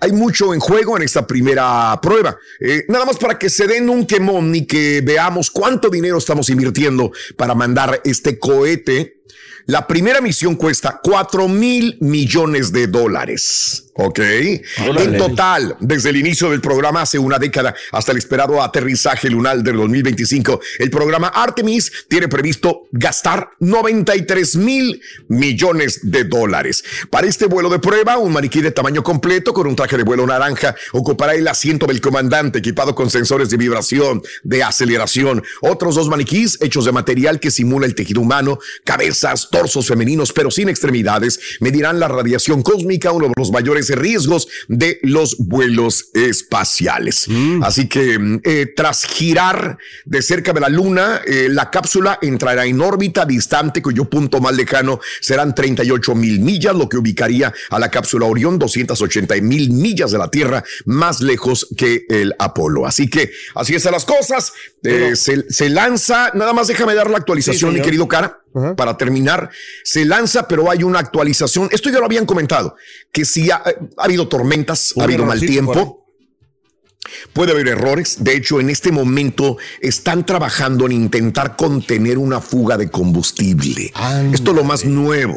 S1: Hay mucho en juego en esta primera prueba. Eh, nada más para que se den un quemón y que veamos cuánto dinero estamos invirtiendo para mandar este cohete. La primera misión cuesta 4 mil millones de dólares. Ok. En total, desde el inicio del programa hace una década hasta el esperado aterrizaje lunar del 2025, el programa Artemis tiene previsto gastar 93 mil millones de dólares. Para este vuelo de prueba, un maniquí de tamaño completo con un traje de vuelo naranja ocupará el asiento del comandante equipado con sensores de vibración, de aceleración. Otros dos maniquís hechos de material que simula el tejido humano, cabezas, torsos femeninos pero sin extremidades, medirán la radiación cósmica, uno de los mayores riesgos de los vuelos espaciales. Así que eh, tras girar de cerca de la Luna, eh, la cápsula entrará en órbita distante, cuyo punto más lejano serán 38 mil millas, lo que ubicaría a la cápsula Orión 280 mil millas de la Tierra, más lejos que el Apolo. Así que así están las cosas. Eh, se, lanza, nada más déjame dar la actualización, mi querido cara para terminar, se lanza, pero hay una actualización. Esto ya lo habían comentado, que si ha, habido tormentas, ha habido mal tiempo. Puede haber errores. De hecho, en este momento están trabajando en intentar contener una fuga de combustible. Esto es lo más nuevo.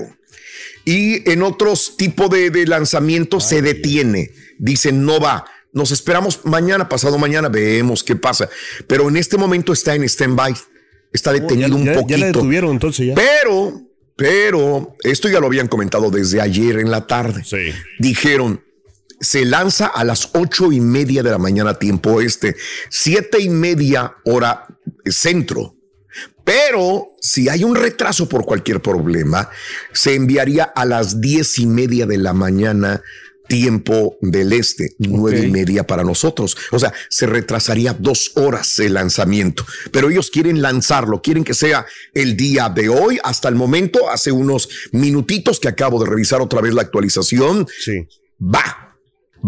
S1: Y en otros tipos de, de lanzamientos se detiene. Dicen, no va. Nos esperamos mañana, pasado mañana, vemos qué pasa. Pero en este momento está en stand-by está detenido un poquito. Ya la
S4: detuvieron entonces ya.
S1: Pero, pero, esto ya lo habían comentado desde ayer en la tarde.
S4: Sí.
S1: Dijeron, se lanza a las ocho y media de la mañana tiempo este, siete y media hora centro. Pero si hay un retraso por cualquier problema, se enviaría a las diez y media de la mañana tiempo del este, nueve y media para nosotros. O sea, se retrasaría dos horas el lanzamiento, pero ellos quieren lanzarlo, quieren que sea el día de hoy. Hasta el momento, hace unos minutitos que acabo de revisar otra vez la actualización.
S4: Sí.
S1: Va,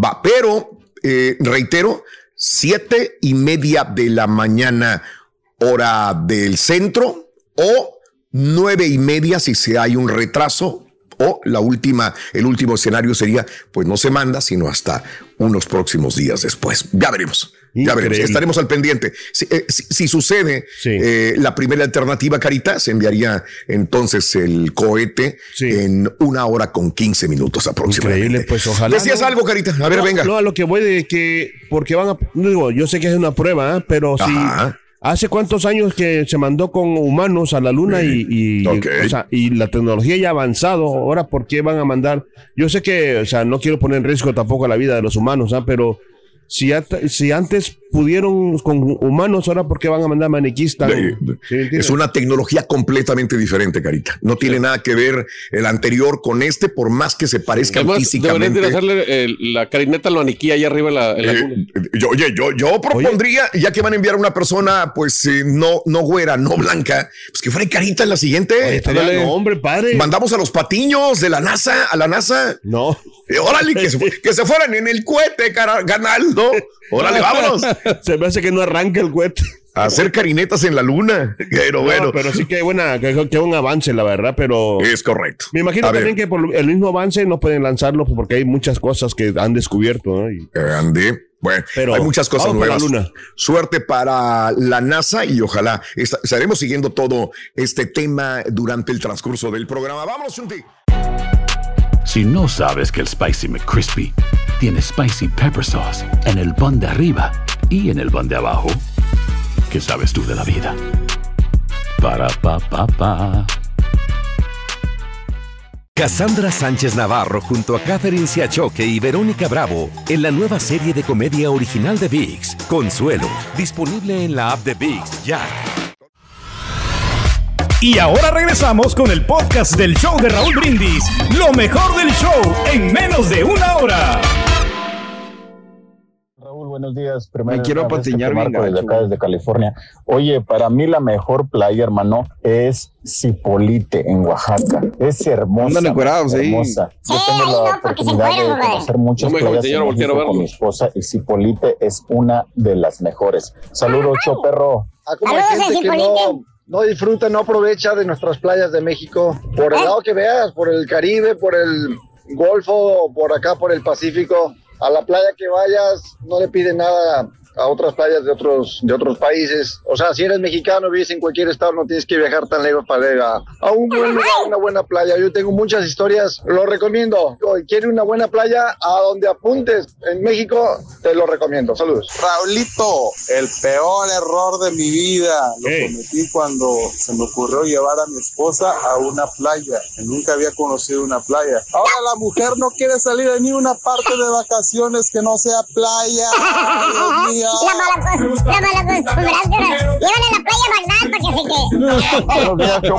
S1: va, pero eh, reitero, siete y media de la mañana, hora del centro, o nueve y media si se hay un retraso o la última, el último escenario sería, pues no se manda, sino hasta unos próximos días después. Ya veremos. Ya veremos, estaremos al pendiente. Si, eh, sucede eh, la primera alternativa, Carita, se enviaría entonces el cohete en una hora con 15 minutos aproximadamente.
S4: Increíble, pues ojalá.
S1: Decías algo, Carita. A ver, venga.
S4: No, a lo que voy de que, porque van a, digo, yo sé que es una prueba, ¿eh? pero si ¿Hace cuántos años que se mandó con humanos a la luna y, y, la tecnología ya ha avanzado? Ahora, ¿por qué van a mandar? Yo sé que, o sea, no quiero poner en riesgo tampoco la vida de los humanos, ¿ah? pero si, si antes pudieron con humanos, ahora por qué van a mandar maniquís.
S15: Es una tecnología completamente diferente, Carita. No tiene nada que ver el anterior con este, por más que se parezcan
S16: Además, deberían
S15: físicamente.
S16: de hacerle eh, la carineta al maniquí ahí arriba en la, en la
S15: Eh, yo, oye, yo, yo propondría, ya que van a enviar a una persona, pues eh, no, no güera, no blanca, pues que fuera carita en la siguiente. Ándale.
S4: no, hombre, padre.
S15: Mandamos a los patiños de la NASA, a la NASA.
S4: No.
S15: órale, que se, fu- que se fueran en el cohete, canal, ¿no? Órale, vámonos. [laughs]
S4: Se me hace que no arranca el cohete.
S15: Hacer carinetas en la luna. Pero
S4: No,
S15: bueno.
S4: pero sí que buena, que, que un avance, la verdad, pero.
S15: Es correcto.
S4: Me imagino
S15: A ver.
S4: también que por el mismo avance no pueden lanzarlo porque hay muchas cosas que han descubierto, ¿no? Y-
S15: Andy. Bueno,
S4: Pero
S15: hay muchas cosas
S4: vamos
S15: nuevas.
S4: luna.
S15: Suerte para la NASA y ojalá esta- estaremos siguiendo todo este tema durante el transcurso del programa. Vámonos, Chunti.
S17: Si no sabes que el Spicy McCrispy tiene Spicy Pepper Sauce en el pan de arriba y en el pan de abajo, ¿qué sabes tú de la vida? Para, pa, pa, pa.
S18: Cassandra Sánchez Navarro junto a Catherine Siachoque y Verónica Bravo en la nueva serie de comedia original de VIX, Consuelo, disponible en la app de VIX ya.
S6: Y ahora regresamos con el podcast del show de Raúl Brindis. Lo mejor del show en menos de una hora.
S19: Buenos días. Primero,
S3: Me quiero
S19: que
S3: patiñar
S19: te
S3: bien
S19: marco desde
S3: gacho,
S19: acá, desde California. Oye, para mí la mejor playa, hermano, es Cipolite, en Oaxaca. Es hermosa.
S3: Andan encuerados ahí.
S19: hermosa. Yo
S2: Sí,
S19: tengo la
S2: no, porque se
S19: oportunidad de conocer muchas
S16: No
S19: playas en México con mi esposa y Cipolite es una de las mejores. Saludos, perro.
S20: Ah,
S2: Saludos,
S20: gente que
S2: Cipolite.
S20: no, no disfruta, no aprovecha de nuestras playas de México. Por el lado que veas, por el Caribe, por el Golfo, por acá, por el Pacífico. A la playa que vayas, no le piden nada a otras playas de otros, de otros países. O sea, si eres mexicano, vives en cualquier estado, no tienes que viajar tan lejos para ir a, a un buen lugar, una buena playa. Yo tengo muchas historias, lo recomiendo. ¿Quieres una buena playa? A donde apuntes en México, te lo recomiendo. Saludos.
S21: Raulito, el peor error de mi vida lo cometí cuando se me ocurrió llevar a mi esposa a una playa, que nunca había conocido una playa. Ahora la mujer no quiere salir a ni una parte de vacaciones que no sea playa. [laughs] Ay, Dios mío.
S2: La mala la mala costumbre, Llévale a la playa Magnal para que se quede.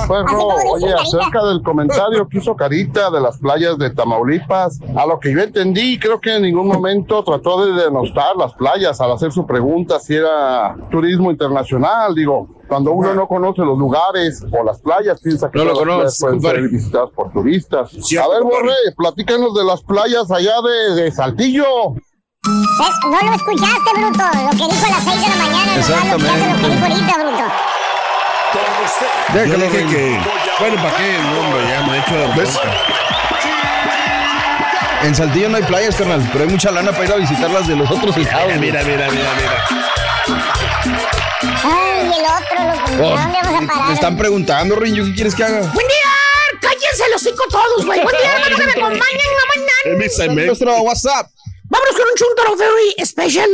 S13: Perro. Oye,
S2: Carita.
S13: acerca del comentario que hizo Carita de las playas de Tamaulipas, a lo que yo entendí, creo que en ningún momento trató de denostar las playas al hacer su pregunta si era turismo internacional. Digo, cuando uno no conoce los lugares o las playas, piensa que
S3: No lo conozco,
S13: pueden ser visitadas por turistas.
S3: Cierto,
S13: a ver,
S3: compadre.
S13: Borre, platícanos de las playas allá de, de Saltillo.
S2: ¿Ves? No lo escuchaste, bruto. Lo que dijo a las 6 de la mañana. nomás Lo que dijo ahorita, bruto.
S4: Yo dije que. Bueno, ¿para qué? No, hombre, ya me he hecho de bronca.
S3: En Saltillo no hay playas, carnal, pero hay mucha lana para ir a visitar las de los otros estados.
S4: Mira, mira, mira, mira.
S2: Ay, y el otro, loco.
S3: Oh,
S2: ¿A dónde vamos a
S3: me
S2: parar?
S3: están preguntando, Rinjo, ¿qué quieres que haga?
S22: ¡Buen día! ¡Cállense los hocico todos, güey! ¡Buen día, hermano, que me acompañan en la mañana!
S3: Nuestro WhatsApp.
S22: Vámonos con un chuntaro very special.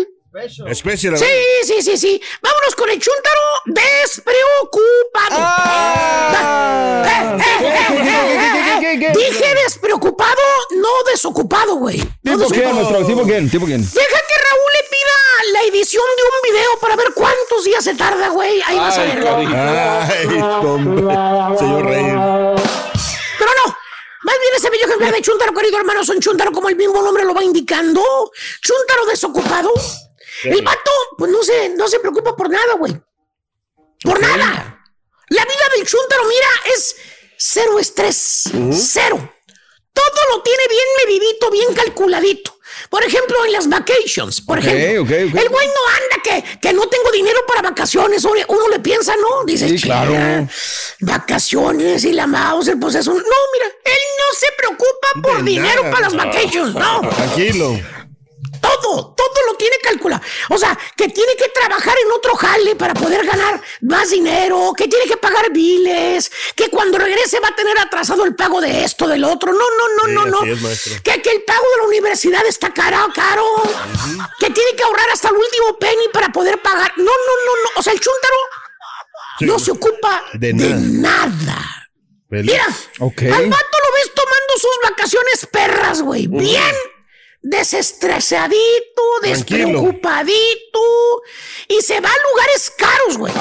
S4: Especial.
S22: Sí, sí, sí, sí. Vámonos con el chuntaro despreocupado.
S3: Ah.
S22: Eh, eh, eh. Dije despreocupado, no desocupado, güey. No
S3: ¿Tipo quién, nuestro? ¿Tipo quién? ¿Tipo quién?
S22: Deja que Raúl le pida la edición de un video para ver cuántos días se tarda, güey. Ahí vas a verlo.
S4: Ay, tonto. Señor Rey.
S22: Bien ese bello ejemplar de Chuntaro, querido hermano, son Chuntaro como el mismo nombre lo va indicando. Chuntaro desocupado. El vato, pues no se, no se preocupa por nada, güey. Por nada. La vida del Chuntaro, mira, es cero estrés. Cero. Todo lo tiene bien medidito, bien calculadito. Por ejemplo, en las vacations, por
S3: Ok,
S22: ejemplo. El güey no anda que, que no tengo dinero para vacaciones. Uno, le piensa, ¿no? Dice,
S3: Sí, claro.
S22: "Chinga, Vacaciones y la mouse, pues es un... No, mira, él no se preocupa por
S4: De
S22: dinero
S4: nada.
S22: para las vacations, no.
S4: Tranquilo.
S22: Todo, todo lo tiene calculado. O sea, que tiene que trabajar en otro jale para poder ganar más dinero, que tiene que pagar biles, que cuando regrese va a tener atrasado el pago de esto, del otro. No, no, no, no, no.
S4: es.
S22: Que, que el pago de la universidad está caro, caro. Que tiene que ahorrar hasta el último penny para poder pagar. No, no, no, no. O sea, el chúntaro no se ocupa
S4: De
S22: de,
S4: nada.
S22: Mira,
S3: Ok.
S22: al vato lo ves tomando sus vacaciones perras, güey. Bien, desestresadito, despreocupadito y se va a lugares caros, güey.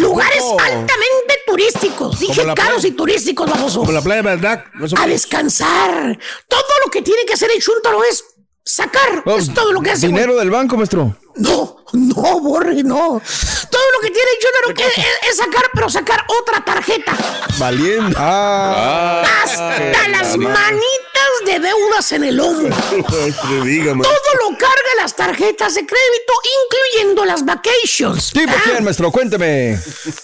S22: Lugares altamente turísticos. Dije caros y turísticos, vamos.
S4: Como la playa de verdad.
S22: A descansar. Todo lo que tiene que hacer el chuntaro es sacar. es todo lo que hace.
S3: Dinero del banco, maestro.
S22: No, no, Borre, no. Todo lo que tiene chuntaro que es, es sacar, pero sacar otra tarjeta.
S4: Valiendo.
S3: Ah.
S22: Hasta las manitas de deudas en el hombro.
S4: Dígame.
S22: Todo lo carga las tarjetas de crédito, incluyendo las vacations.
S3: ¿Tipo
S22: Ah,
S3: quién, maestro? Cuénteme.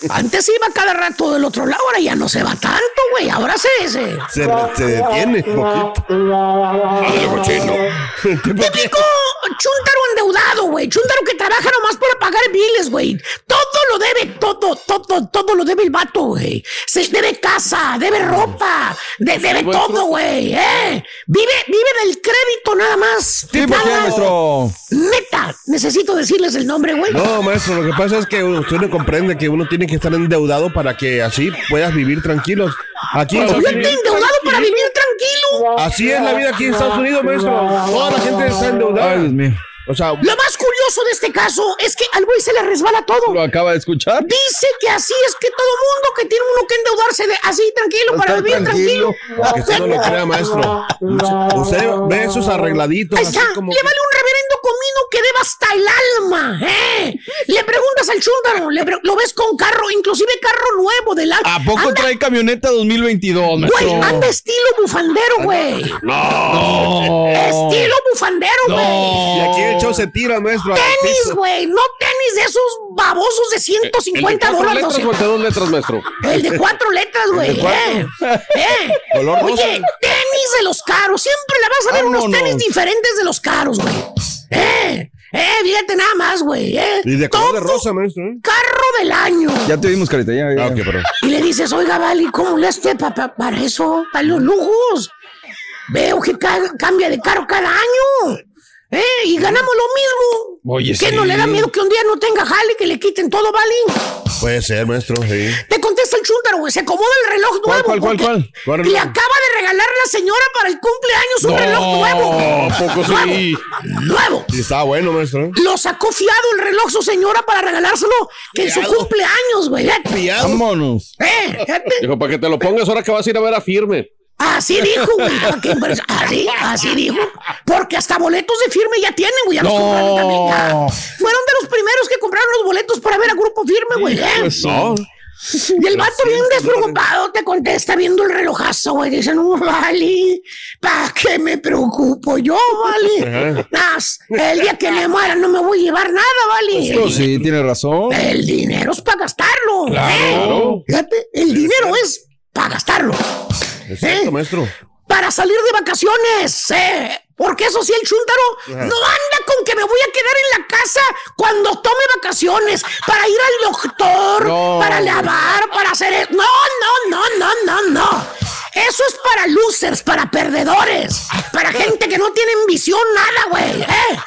S22: Antes iba cada rato del otro lado, ahora ya no se va tanto, güey. Ahora se... se...
S4: Se, se detiene un poquito.
S22: Típico chuntaro endeudado, güey. Chuntaro que trabaja nomás para pagar biles, güey. Todo lo debe, todo, todo, todo lo debe el vato, güey. Se debe casa, debe ropa, de- debe todo, güey, eh. Vive, vive del crédito nada más.
S3: ¿Tipo
S22: Nada
S3: maestro?
S22: Neta, necesito decirles el nombre, güey.
S4: No, maestro, lo que pasa es que usted no comprende que uno tiene que estar endeudado para que así puedas vivir tranquilos. Aquí Estados
S22: Yo estoy endeudado para vivir tranquilo.
S4: Así es la vida aquí en Estados Unidos, maestro. Toda la gente está endeudada.
S3: Ay, Dios mío.
S4: O sea,
S22: Lo más curioso de este caso es que al güey se le resbala todo.
S3: ¿Lo acaba de escuchar?
S22: Dice que así es que todo mundo que tiene uno que endeudarse de así tranquilo para vivir tranquilo.
S4: que usted no lo crea, maestro. Usted ve esos arregladitos
S22: Ahí
S4: así
S22: está,
S4: como.
S22: le vale un reverendo comino que deba hasta el alma, ¿eh? Le preguntas al chúndaro, lo ves con carro, inclusive carro nuevo del año.
S3: ¿A poco trae camioneta 2022, maestro?
S22: Güey, anda estilo bufandero, güey.
S3: No.
S22: Estilo bufandero, güey.
S4: Y aquí el show se tira, maestro.
S22: Tenis, güey, no tenis de esos babosos de 150
S16: ¿El de
S22: dólares.
S16: letras
S22: no
S16: o de dos letras, maestro?
S22: El de cuatro letras, güey. Eh, eh.
S4: Color rosa.
S22: Oye, tenis de los caros. Siempre le vas a ver unos
S3: Vámonos.
S22: tenis diferentes de los caros, güey. Eh, eh, fíjate nada más, güey. Eh.
S4: Y de color de rosa, maestro. ¿eh?
S22: Carro del año.
S3: Ya te vimos, carita, ya. ya.
S4: Ah, ok, perdón.
S22: Y le dices, oiga, Vali, ¿cómo le hace pa- pa- para eso? Para los lujos. Veo que ca- cambia de carro cada año. ¿Eh? Y ganamos lo mismo.
S3: Oye,
S22: ¿Qué
S3: sí.
S22: no le da miedo que un día no tenga jale, que le quiten todo, Vali?
S4: Puede ser, maestro. Sí.
S22: Te contesta el chúntaro, güey. Se acomoda el reloj nuevo.
S3: ¿Cuál, cuál, cuál, cuál?
S4: ¿Cuál
S22: Le
S4: reloj?
S22: acaba de regalar la señora para el cumpleaños un
S3: No,
S22: reloj nuevo.
S16: ¿a poco sí?
S22: Nuevo. Nuevo.
S4: Y está bueno, maestro.
S22: Lo sacó fiado el reloj su señora para regalárselo que en su cumpleaños, güey.
S4: Fiado.
S3: Vámonos.
S22: Eh.
S16: Dijo, para que te lo pongas ahora que vas a ir a ver a Firme.
S22: Así dijo, güey. Ah, qué impresión. Así, así dijo. Porque hasta boletos de firme ya tienen, güey. Ya los
S3: No.
S22: compraron también. ya. Fueron de los primeros que compraron los boletos para ver a Grupo Firme, güey. eh.
S3: Pues,
S16: No.
S22: Y el vato bien despreocupado te contesta viendo el relojazo, güey. Dice, no, vale, ¿para qué me preocupo yo, vale? [laughs] Nas, el día que me muera no me voy a llevar nada, vale.
S3: Pues sí, tiene razón.
S22: El dinero es para gastarlo.
S3: Claro.
S22: ¿eh? Fíjate, el dinero es para gastarlo.
S4: Exacto,
S22: ¿Eh?
S4: maestro.
S22: Para salir de vacaciones, ¿eh? Porque eso sí, el chúntaro no anda con que me voy a quedar en la casa cuando tome vacaciones para ir al doctor,
S3: No.
S22: para lavar, para hacer... e- No, no, no, no, no, no. Eso es para losers, para perdedores, para gente que no tienen visión nada, güey, ¿eh?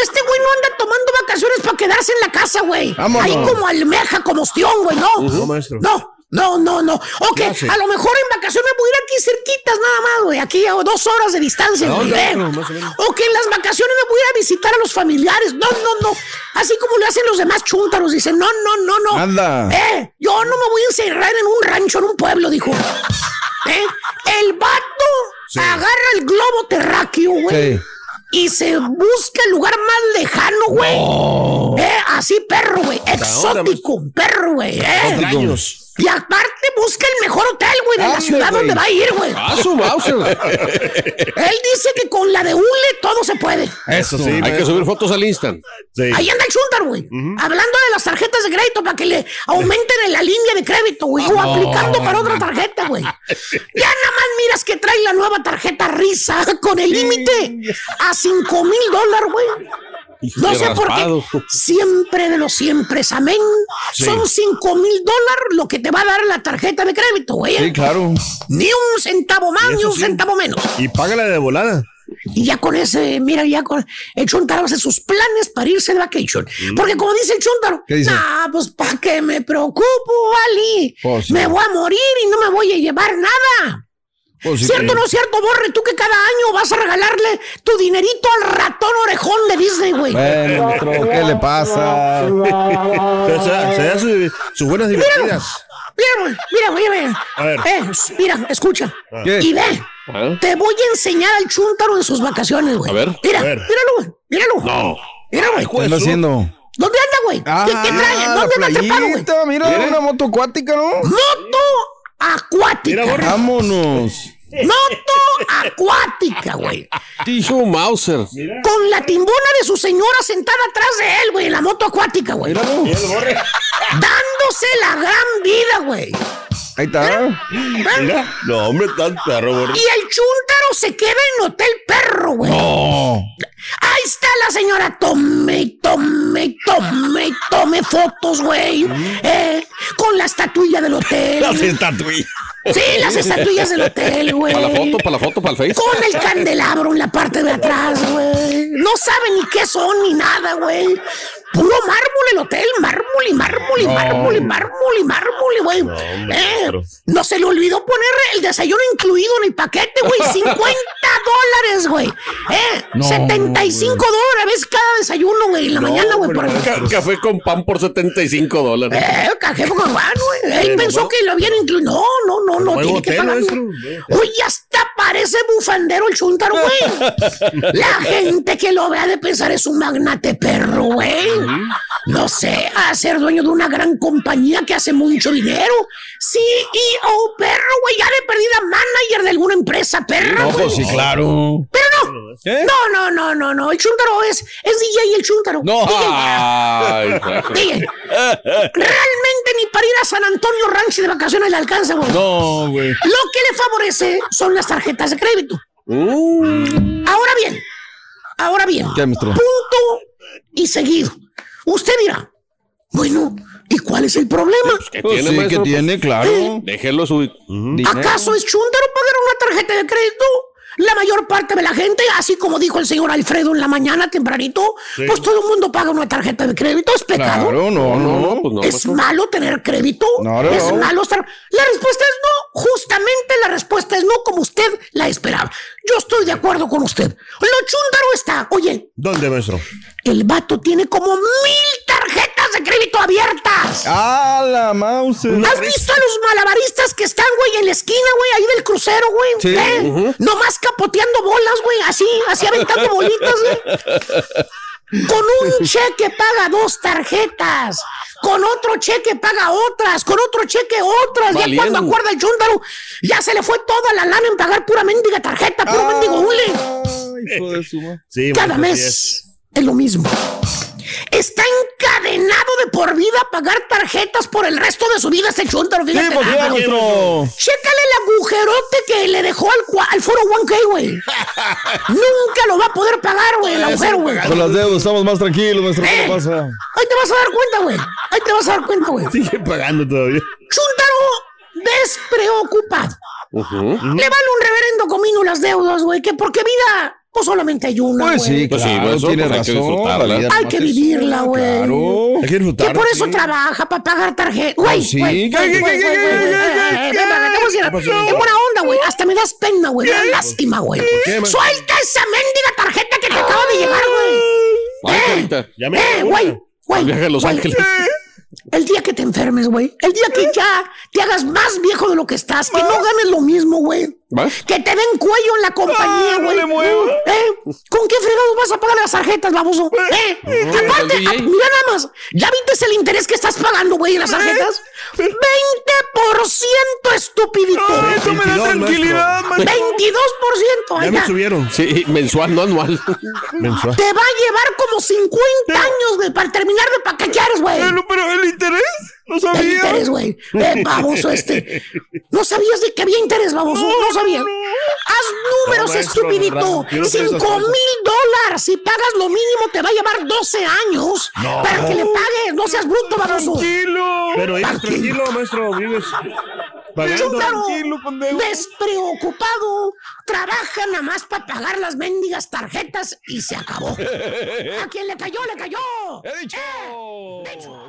S22: Este güey no anda tomando vacaciones para quedarse en la casa, güey. Ahí como almeja, como ostión, güey, no.
S4: No, maestro.
S22: No, no, no, no. Ok, a lo mejor en vacaciones voy a ir aquí cerquitas nada más, güey. Aquí a dos horas de distancia,
S4: ¿A
S22: güey.
S4: o
S22: que en las vacaciones me voy a ir a visitar a los familiares. No, no, no. Así como le hacen los demás chúntaros. Dicen, no, no, no, no.
S3: Anda.
S22: Eh, yo no me voy a encerrar en un rancho, en un pueblo, dijo. ¿Eh? El vato
S4: Sí.
S22: agarra el globo terráqueo, güey.
S3: Sí.
S22: Y se busca el lugar más lejano, güey. Eh, así perro, güey. Exótico, perro, güey. Eh.
S4: Extraños.
S22: Y aparte busca el mejor hotel, güey, de la
S3: Ande,
S22: ciudad
S3: güey.
S22: donde va a ir, güey.
S16: Ah, su Mauser.
S22: Él dice que con la de Hule todo se puede.
S4: Eso sí,
S16: Hay que subir fotos al Instant.
S4: Sí.
S22: Ahí anda el chúntar, güey. Hablando de las tarjetas de crédito para que le aumenten en la línea de crédito, güey. O aplicando para otra tarjeta, güey. Ya nada más miras que trae la nueva tarjeta Risa con el límite a 5 mil dólares, güey. No sé por qué. Siempre de los siempre, amén.
S4: Sí.
S22: Son 5 mil dólares lo que te va a dar la tarjeta de crédito, güey.
S3: Sí, claro.
S22: Ni un centavo más, ni un
S4: sí.
S22: centavo menos.
S4: Y págala de volada.
S22: Y ya con ese, mira, ya con el Chuntaro hace sus planes para irse de vacation. Porque como dice el Chuntaro, nah, pues ¿para qué me preocupo, Vali?
S3: Pues sí.
S22: Me voy a morir y no me voy a llevar nada.
S3: Pues sí,
S22: ¿Cierto o
S3: sí.
S22: no cierto, Borre? Tú que cada año vas a regalarle tu dinerito al ratón orejón de Disney, güey.
S3: Bueno, ¿qué le pasa?
S4: Pero se da, se da su- sus buenas divertidas.
S22: Mira, güey, mira, güey, mira.
S4: A ver.
S22: Eh, mira, escucha.
S4: ¿Qué?
S22: Y ve. Te voy a enseñar al chúntaro en sus vacaciones, güey.
S3: A ver.
S22: Mira,
S3: A ver.
S22: míralo, güey. Míralo.
S3: No.
S22: Mira, güey.
S3: ¿Qué anda haciendo?
S22: ¿Dónde anda, güey? ¿Qué, qué trae?
S3: Ah,
S22: ¿Dónde
S3: la
S22: anda trepado, güey?
S3: mira, una moto acuática, ¿no?
S22: Moto acuática.
S3: Vámonos.
S22: Moto acuática, güey.
S16: Tishu Mauser.
S22: Con la timbona de su señora sentada atrás de él, güey, en la moto acuática, güey. Dándose la gran vida, güey.
S3: Ahí está.
S4: Mira, no, hombre, tan perro, gordo.
S22: Y el chúntaro se queda en Hotel Perro, güey.
S3: No.
S22: Ahí está la señora. Tome, tome, tome, tome fotos, güey. Eh, con la estatuilla del hotel.
S16: Las estatuillas.
S22: Sí, las estatuillas del hotel, güey.
S16: Para la foto, para la foto, para el Face.
S22: Con el candelabro en la parte de atrás, güey. No saben ni qué son ni nada, güey. Puro mármol el hotel, mármol y mármol y
S16: No.
S22: mármol y mármol y mármol, y, güey. Eh, no se le olvidó poner el desayuno incluido en el paquete, güey. [laughs] 50 dólares, güey. Eh,
S16: No,
S22: 75 dólares cada desayuno, güey, en la mañana, güey. por
S16: Café con pan por 75 dólares.
S22: Eh, cajé con guano, güey. Él
S16: Eh,
S22: pensó
S16: no,
S22: que lo habían incluido. No, no, no, no, tiene que pagar. Oye, hasta parece bufandero el chuntaro, güey. [laughs] La gente que lo vea de pensar es un magnate perro, güey. No sé, a ser dueño de una gran compañía que hace mucho dinero. CEO perro, güey, ya de perdida manager de alguna empresa güey.
S3: pues sí, claro.
S22: Pero no. No, no, no, no, no. El chúntaro es, es DJ el chúntaro.
S3: No.
S22: DJ.
S16: Ay, [laughs]
S22: DJ. Realmente ni para ir a San Antonio Ranch de vacaciones le alcanza, güey.
S3: No, güey.
S22: Lo que le favorece son las tarjetas de crédito. Ahora bien, ahora bien, punto y seguido. Usted dirá, bueno, ¿y cuál es el problema?
S16: ¿Qué
S3: Pues
S16: tiene,
S3: sí,
S16: maestro?
S3: que tiene, claro.
S16: Déjelo su.
S22: ¿Acaso es chúntaro pagar una tarjeta de crédito? La mayor parte de la gente, así como dijo el señor Alfredo en la mañana tempranito,
S3: Sí.
S22: pues todo el mundo paga una tarjeta de crédito. ¿Es pecado?
S3: Claro, no, no.
S16: pues no,
S22: ¿Es
S16: maestro.
S22: malo tener crédito?
S3: No, no,
S22: ¿Es
S3: no.
S22: malo estar...? La respuesta es no. Justamente la respuesta es no como usted la esperaba. Yo estoy de acuerdo con usted. Lo chúntaro está. Oye,
S4: ¿Dónde, maestro?
S22: el vato tiene como mil tarjetas de crédito abiertas.
S3: ¡Ah, la mouse!
S22: ¿Has visto a los malabaristas que están, güey, en la esquina, güey, ahí del crucero, güey?
S3: Sí.
S22: ¿Eh? Nomás capoteando bolas, güey, así, así aventando [laughs] bolitas, güey. Con un cheque paga dos tarjetas. Con otro cheque paga otras. Con otro cheque otras. Ya
S16: Valiendo.
S22: cuando acuerda el chúndaro, ya se le fue toda la lana en pagar pura mendiga tarjeta, puro mendigo hule.
S3: Hijo de su ma-
S4: Sí,
S22: Cada
S4: maestro,
S22: mes es lo mismo. Está encadenado de por vida a pagar tarjetas por el resto de su vida este chúntaro. Fíjate.
S3: pues.
S22: Chécale el agujerote que le dejó al, al foro 1K, güey. Nunca lo va a poder pagar, güey, el agujero, güey.
S3: Con las deudas estamos más tranquilos, maestro. ¿Qué
S22: Eh.
S3: pasa?
S22: Ahí te vas a dar cuenta, güey. Ahí te vas a dar cuenta, güey.
S4: Sigue pagando todavía.
S22: Chúntaro despreocupado. Le vale un reverendo comino las deudas, güey, que porque vida, pues solamente hay una,
S3: Pues
S22: güey.
S3: sí,
S16: Pues sí,
S3: claro,
S16: eso,
S3: tiene
S16: pues hay que
S3: razón.
S16: disfrutarla.
S22: Hay que vivirla, güey.
S3: Claro.
S4: Hay que
S22: por eso
S4: sí.
S22: trabaja, para pagar tarjeta. Güey,
S3: sí.
S22: güey,
S3: ¿Qué,
S22: güey,
S3: qué,
S22: güey,
S3: qué,
S22: güey,
S3: qué,
S22: güey,
S3: qué,
S22: güey.
S3: qué,
S22: Eh, eh, buena onda, güey. Hasta me das pena, güey. Lástima, güey. Suelta esa mendiga tarjeta que te acaba de llegar, güey. Eh.
S4: Ya me
S22: eh, güey, güey.
S16: Viaje a Los
S22: güey.
S16: Ángeles.
S22: El día que te enfermes, güey. El día que ya te hagas más viejo de lo que estás. Que no ganes lo mismo, güey.
S16: ¿Va?
S22: Que te den cuello en la compañía,
S3: Ah, no
S22: güey.
S3: le muevo.
S22: ¿Eh? ¿Con qué fregados vas a pagar las tarjetas, baboso? ¿Eh? Aparte,
S16: el DJ.
S22: ah, mira nada más. ¿Ya viste el interés que estás pagando, güey, en las tarjetas? 20% estupidito.
S3: Ay, eso me da
S4: 22,
S3: tranquilidad, maestro.
S22: 22%.
S4: Ya me subieron.
S16: Sí, mensual, no anual.
S4: Mensual.
S22: Te va a llevar como 50 años, güey, para terminar de paquetear, güey.
S3: Pero, pero el interés, no
S22: El
S3: sabía.
S22: interés, güey. [laughs] Eh, baboso este. ¿No sabías de que había interés, baboso? No, sabía. Haz números,
S4: No, maestro, no esas
S22: Cinco mil dólares. Si pagas lo mínimo, te va a llevar 12 años
S4: No.
S22: para que le pagues. No seas bruto, baboso.
S3: Tranquilo.
S4: Pero vives
S22: Tranquilo.
S4: tranquilo, maestro. Vives pagando.
S22: Despreocupado, trabaja nada más para pagar las mendigas tarjetas y se acabó. [laughs] A quien le cayó, le cayó.
S3: He dicho.
S22: Eh.
S3: Maestro.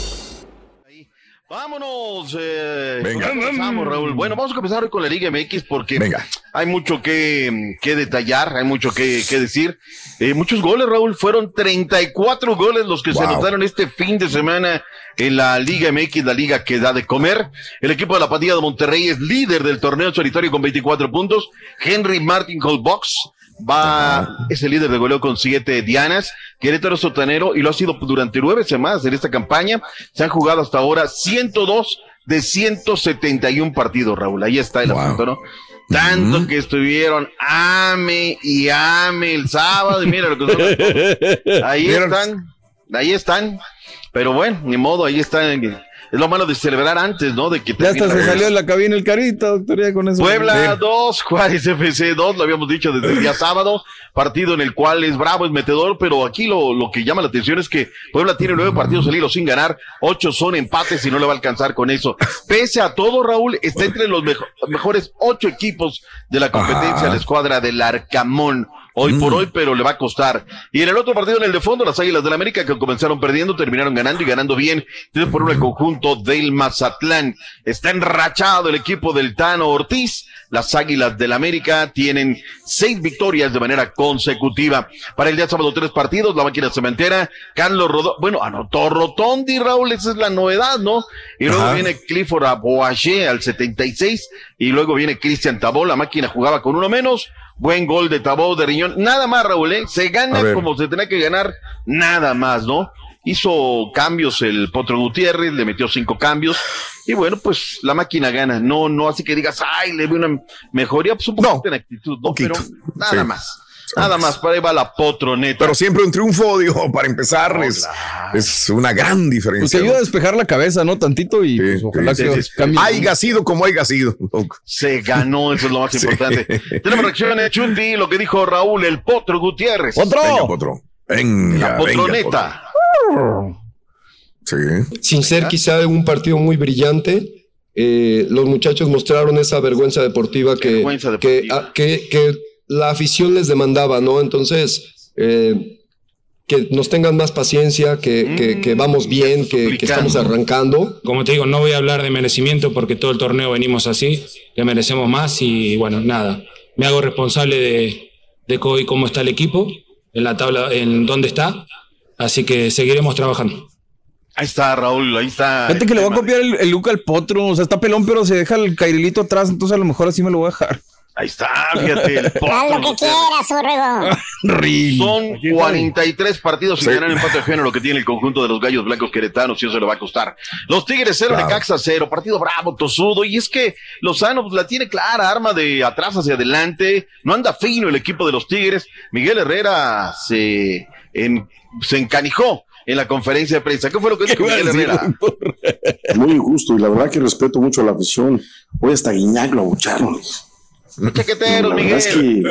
S23: Vámonos. Eh, Vamos, Raúl. Bueno, vamos a comenzar hoy con la Liga MX porque hay mucho que, que, detallar, hay mucho que, que decir. Eh, muchos goles, Raúl. Fueron 34 goles los que se notaron este fin de semana en la Liga MX, la liga que da de comer. El equipo de la Pandilla de Monterrey es líder del torneo solitario con 24 puntos. Henry Martin Box va, es el líder de goleo con siete dianas. Querétaro Sotanero y lo ha sido durante nueve semanas en esta campaña. Se han jugado hasta ahora 102 de 171 partidos, Raúl. Ahí está el asunto, ¿no? Tanto que estuvieron ame y ame el sábado y mira lo que son. [laughs] Ahí están, ahí están. Pero bueno, ni modo, ahí están es lo malo de celebrar antes, ¿no? De que
S3: ya hasta se salió en la cabina el carita, doctor, con eso.
S23: Puebla 2, [laughs] Juárez FC 2, lo habíamos dicho desde el día sábado, partido en el cual es bravo, es metedor, pero aquí lo, lo que llama la atención es que Puebla tiene nueve partidos al hilo sin ganar, ocho son empates y no le va a alcanzar con eso. Pese a todo, Raúl, está entre los mejores ocho equipos de la competencia, la escuadra del Arcamón hoy por mm. hoy, pero le va a costar. Y en el otro partido, en el de fondo, las Águilas del la América, que comenzaron perdiendo, terminaron ganando y ganando bien. Entonces, por un conjunto del Mazatlán. Está enrachado el equipo del Tano Ortiz. Las Águilas del la América tienen seis victorias de manera consecutiva. Para el día sábado, tres partidos, la máquina cementera, Carlos Rodó, bueno, anotó Rotondi, Raúl, esa es la novedad, ¿no? Y luego viene Clifford Aboaché al 76, y luego viene Cristian Tabó, la máquina jugaba con uno menos, Buen gol de Tabó de Riñón. Nada más, Raúl, ¿eh? Se gana como se tenía que ganar, nada más, ¿no? Hizo cambios el Potro Gutiérrez, le metió cinco cambios. Y bueno, pues la máquina gana. No, no así que digas, ay, le veo una mejoría, pues un poquito en actitud, ¿no? Pero nada más. Nada más, para ahí va la potroneta.
S15: Pero siempre un triunfo, [laughs] digo, para empezar, es, una gran diferencia.
S3: Pues ayuda a despejar la cabeza, ¿no? Tantito y pues, ojalá que
S15: cambie. Haiga sido como haya sido.
S23: Se ganó, eso es lo más [laughs] importante. Tenemos reacciones, Chunti, lo que dijo Raúl, el Potro Gutiérrez.
S15: ¡Potro! Venga, Potro. Venga,
S23: la potroneta.
S15: sí.
S24: Sin ser quizá un partido muy brillante, eh, los muchachos mostraron esa vergüenza deportiva que, vergüenza deportiva. que, que la afición les demandaba, ¿no? Entonces, eh, que nos tengan más paciencia, que, que, mm, vamos bien, que, estamos arrancando.
S25: Como te digo, no voy a hablar de merecimiento porque todo el torneo venimos así, que merecemos más y bueno, nada, me hago responsable de, de hoy cómo está el equipo, en la tabla, en dónde está, así que seguiremos trabajando.
S23: Ahí está, Raúl, ahí está.
S3: Fíjate que le va a copiar el, Luca al potro, o sea, está pelón, pero se deja el cairilito atrás, entonces a lo mejor así me lo voy a dejar.
S23: Ahí está, fíjate. El [laughs]
S2: Haz lo que quieras, [laughs]
S23: Son 43 partidos sin ganar empate de género lo que tiene el conjunto de los gallos blancos queretanos y eso le va a costar. Los Tigres cero de Caxa cero, partido bravo, tosudo. Y es que Lozano pues, la tiene clara, arma de atrás hacia adelante. No anda fino el equipo de los Tigres. Miguel Herrera se, se encanijó en la conferencia de prensa. ¿Qué fue lo que dijo Miguel Herrera?
S26: Muy injusto y la verdad que respeto mucho a la afición. Hoy hasta Guiñac lo abucharon.
S23: Chaqueteros, Miguel. Es que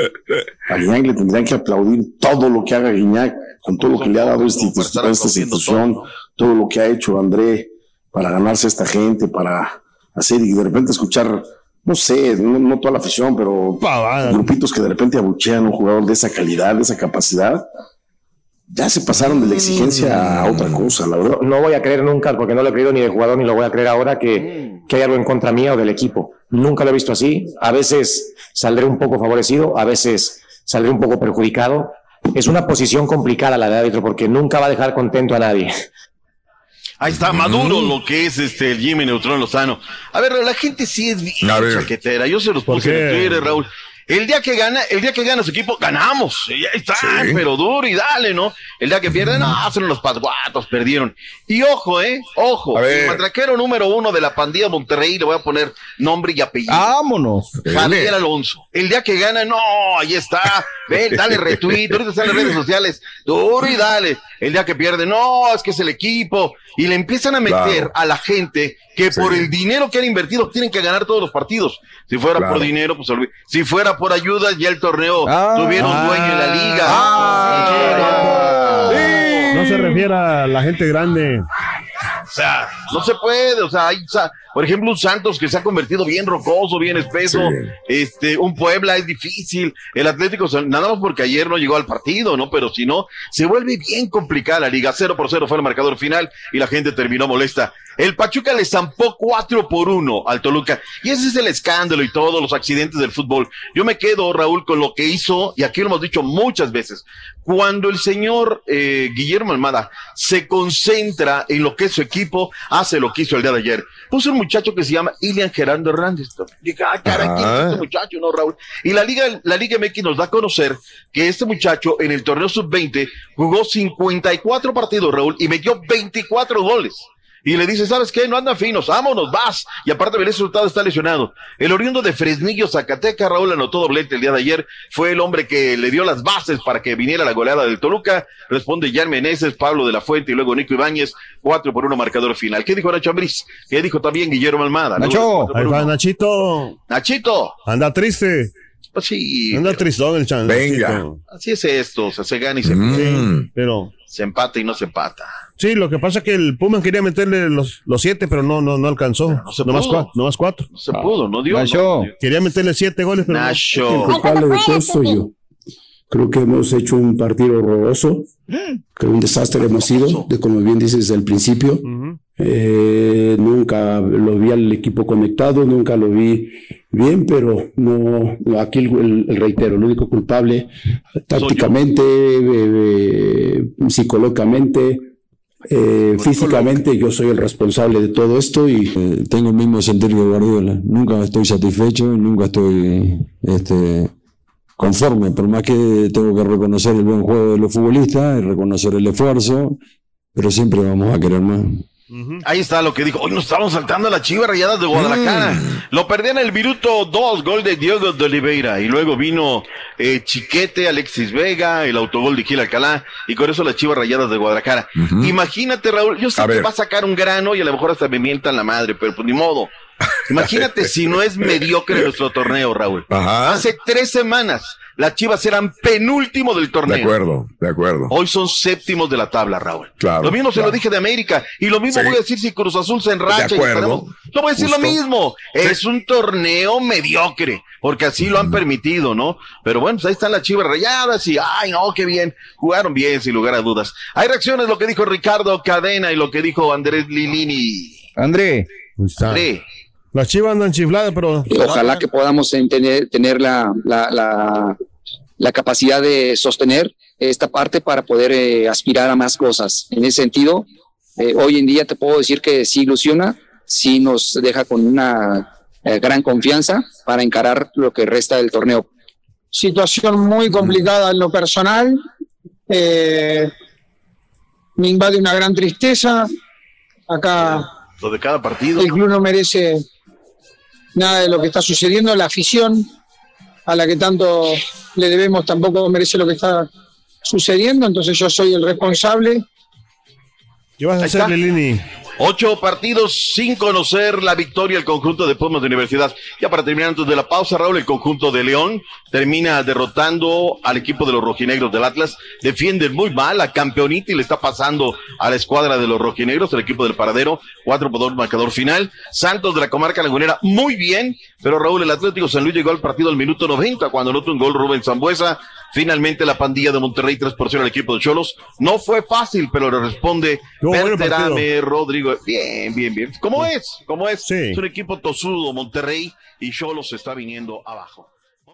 S26: a Guiñac le tendrían que aplaudir todo lo que haga Guiñac, con todo lo que le ha dado esta, esta institución, todo lo que ha hecho André para ganarse a esta gente, para hacer y de repente escuchar, no sé, no, toda la afición, pero grupitos que de repente abuchean a un jugador de esa calidad, de esa capacidad ya se pasaron de la exigencia a otra cosa, la verdad.
S27: No voy a creer nunca, porque no lo he creído ni de jugador ni lo voy a creer ahora, que, que hay algo en contra mía o del equipo. Nunca lo he visto así. A veces saldré un poco favorecido, a veces saldré un poco perjudicado. Es una posición complicada la de árbitro porque nunca va a dejar contento a nadie.
S23: Ahí está, maduro lo que es este el Jimmy Neutrón Lozano. A ver, la gente sí es bien chaquetera. Yo se los puse en Twitter, Raúl. El día que gana, el día que gana su equipo, ganamos. Y ahí está, pero duro y dale, ¿no? El día que pierden, no, son los pasguatos, perdieron. Y ojo, eh, ojo, el matraquero número uno de la pandilla Monterrey, le voy a poner nombre y apellido.
S3: Vámonos.
S23: Javier Alonso. El día que gana, no, ahí está. Ven, dale retweet, ahorita están las redes sociales. Duro y dale. El día que pierde, no, es que es el equipo. Y le empiezan a meter a la gente que por el dinero que han invertido tienen que ganar todos los partidos. Si fuera por dinero, pues si fuera por ayuda, ya el torneo ah. tuviera un dueño en la liga.
S4: Ah. No se refiere a la gente grande.
S23: O sea, no se puede, o sea, hay, Por ejemplo, un Santos que se ha convertido bien rocoso, bien espeso. Este, un Puebla es difícil. El Atlético, nada más porque ayer no llegó al partido, ¿no? Pero si no, se vuelve bien complicada la liga. Cero por cero fue el marcador final y la gente terminó molesta. El Pachuca le zampó cuatro por uno al Toluca. Y ese es el escándalo y todos los accidentes del fútbol. Yo me quedo, Raúl, con lo que hizo, y aquí lo hemos dicho muchas veces, cuando el señor eh, Guillermo Almada se concentra en lo que es su equipo, hace lo que hizo el día de ayer. Puso un muchacho que se llama Ilian Gerardo Hernández. Dije, ah, caray, ¿quién es este muchacho? No, Raúl. Y la Liga, la Liga MX nos da a conocer que este muchacho en el torneo sub-20 jugó 54 partidos, Raúl, y metió 24 goles y le dice, ¿sabes qué? No andan finos, vámonos, vas. Y aparte el resultado está lesionado. El oriundo de Fresnillo, Zacatecas, Raúl anotó doblete el día de ayer. Fue el hombre que le dio las bases para que viniera la goleada del Toluca. Responde Jan Meneses, Pablo de la Fuente y luego Nico Ibáñez. Cuatro por uno marcador final. ¿Qué dijo Nacho Ambriz? ¿Qué dijo también Guillermo Almada?
S4: Nacho. Ahí va Nachito.
S23: Nachito.
S4: Anda triste.
S23: Pues sí.
S4: Anda tristón el chan.
S15: Venga.
S23: Así es esto. O sea, se gana y se mm.
S4: Pero.
S23: Se empata y no se empata.
S4: Sí, lo que pasa es que el Pumas quería meterle los, los siete, pero no, no, no alcanzó. No, se más cuatro, no más cuatro.
S23: No se pudo, no dio.
S4: Quería meterle siete goles, pero
S23: Nacho.
S28: El culpable de todo esto yo. Creo que hemos hecho un partido horroroso. Que un desastre hemos sido, de como bien dices desde el principio. eh, nunca lo vi al equipo conectado, nunca lo vi bien, pero no, aquí el, el, reitero, el único culpable tácticamente, eh, eh, psicológicamente, eh, físicamente yo soy el responsable de todo esto y
S29: eh, tengo el mismo sentir que Guardiola. Nunca estoy satisfecho, nunca estoy este, conforme, por más que tengo que reconocer el buen juego de los futbolistas, y reconocer el esfuerzo, pero siempre vamos a querer más.
S23: Ahí está lo que dijo. Hoy nos estamos saltando la chiva rayadas de Guadalajara. Mm. Lo perdían en el minuto 2, gol de Diego de Oliveira. Y luego vino eh, Chiquete, Alexis Vega, el autogol de Gil Alcalá. Y con eso las chivas rayadas de Guadalajara. Imagínate, Raúl, yo sé que va a sacar un grano y a lo mejor hasta me mientan la madre, pero pues ni modo. [laughs] Imagínate si no es mediocre nuestro torneo, Raúl. Hace tres semanas las Chivas eran penúltimo del torneo.
S15: De acuerdo, de acuerdo.
S23: Hoy son séptimos de la tabla, Raúl.
S15: Claro.
S23: Lo mismo se lo dije de América. Y lo mismo voy a decir si Cruz Azul se enracha.
S15: De acuerdo.
S23: no voy a decir lo mismo. Es un torneo mediocre. Porque así lo han permitido, ¿no? Pero bueno, pues ahí están las chivas rayadas y, ay, no, qué bien. Jugaron bien, sin lugar a dudas. Hay reacciones, lo que dijo Ricardo Cadena y lo que dijo Andrés Lilini.
S3: André.
S23: André.
S4: Las chivas andan chifladas, pero.
S30: Ojalá que podamos tener, tener la, la, la, la, capacidad de sostener esta parte para poder eh, aspirar a más cosas. En ese sentido, eh, hoy en día te puedo decir que sí ilusiona, sí nos deja con una eh, gran confianza para encarar lo que resta del torneo.
S22: Situación muy complicada en lo personal. me invade una gran tristeza. Acá.
S23: Lo de cada partido.
S22: El club no merece nada de lo que está sucediendo. La afición a la que tanto le debemos tampoco merece lo que está sucediendo. Entonces yo soy el responsable.
S4: ¿Qué vas a hacer, Lilini?
S23: Ocho partidos sin conocer la victoria el conjunto de Pumas de Universidad. Ya para terminar antes de la pausa, Raúl, el conjunto de León termina derrotando al equipo de los rojinegros del Atlas. Defiende muy mal a Campeonita y le está pasando a la escuadra de los rojinegros, el equipo del Paradero. Cuatro por dos marcador final. Santos de la comarca lagunera, muy bien. Pero Raúl, el Atlético San Luis llegó al partido al minuto 90 cuando anotó un gol Rubén Zambuesa. Finalmente la pandilla de Monterrey 3 por 0 al equipo de Cholos. No fue fácil, pero le responde Berterame, Rodrigo. Bien, bien, bien. ¿Cómo es? ¿Cómo es? Es un equipo tosudo, Monterrey, y Cholos está viniendo abajo.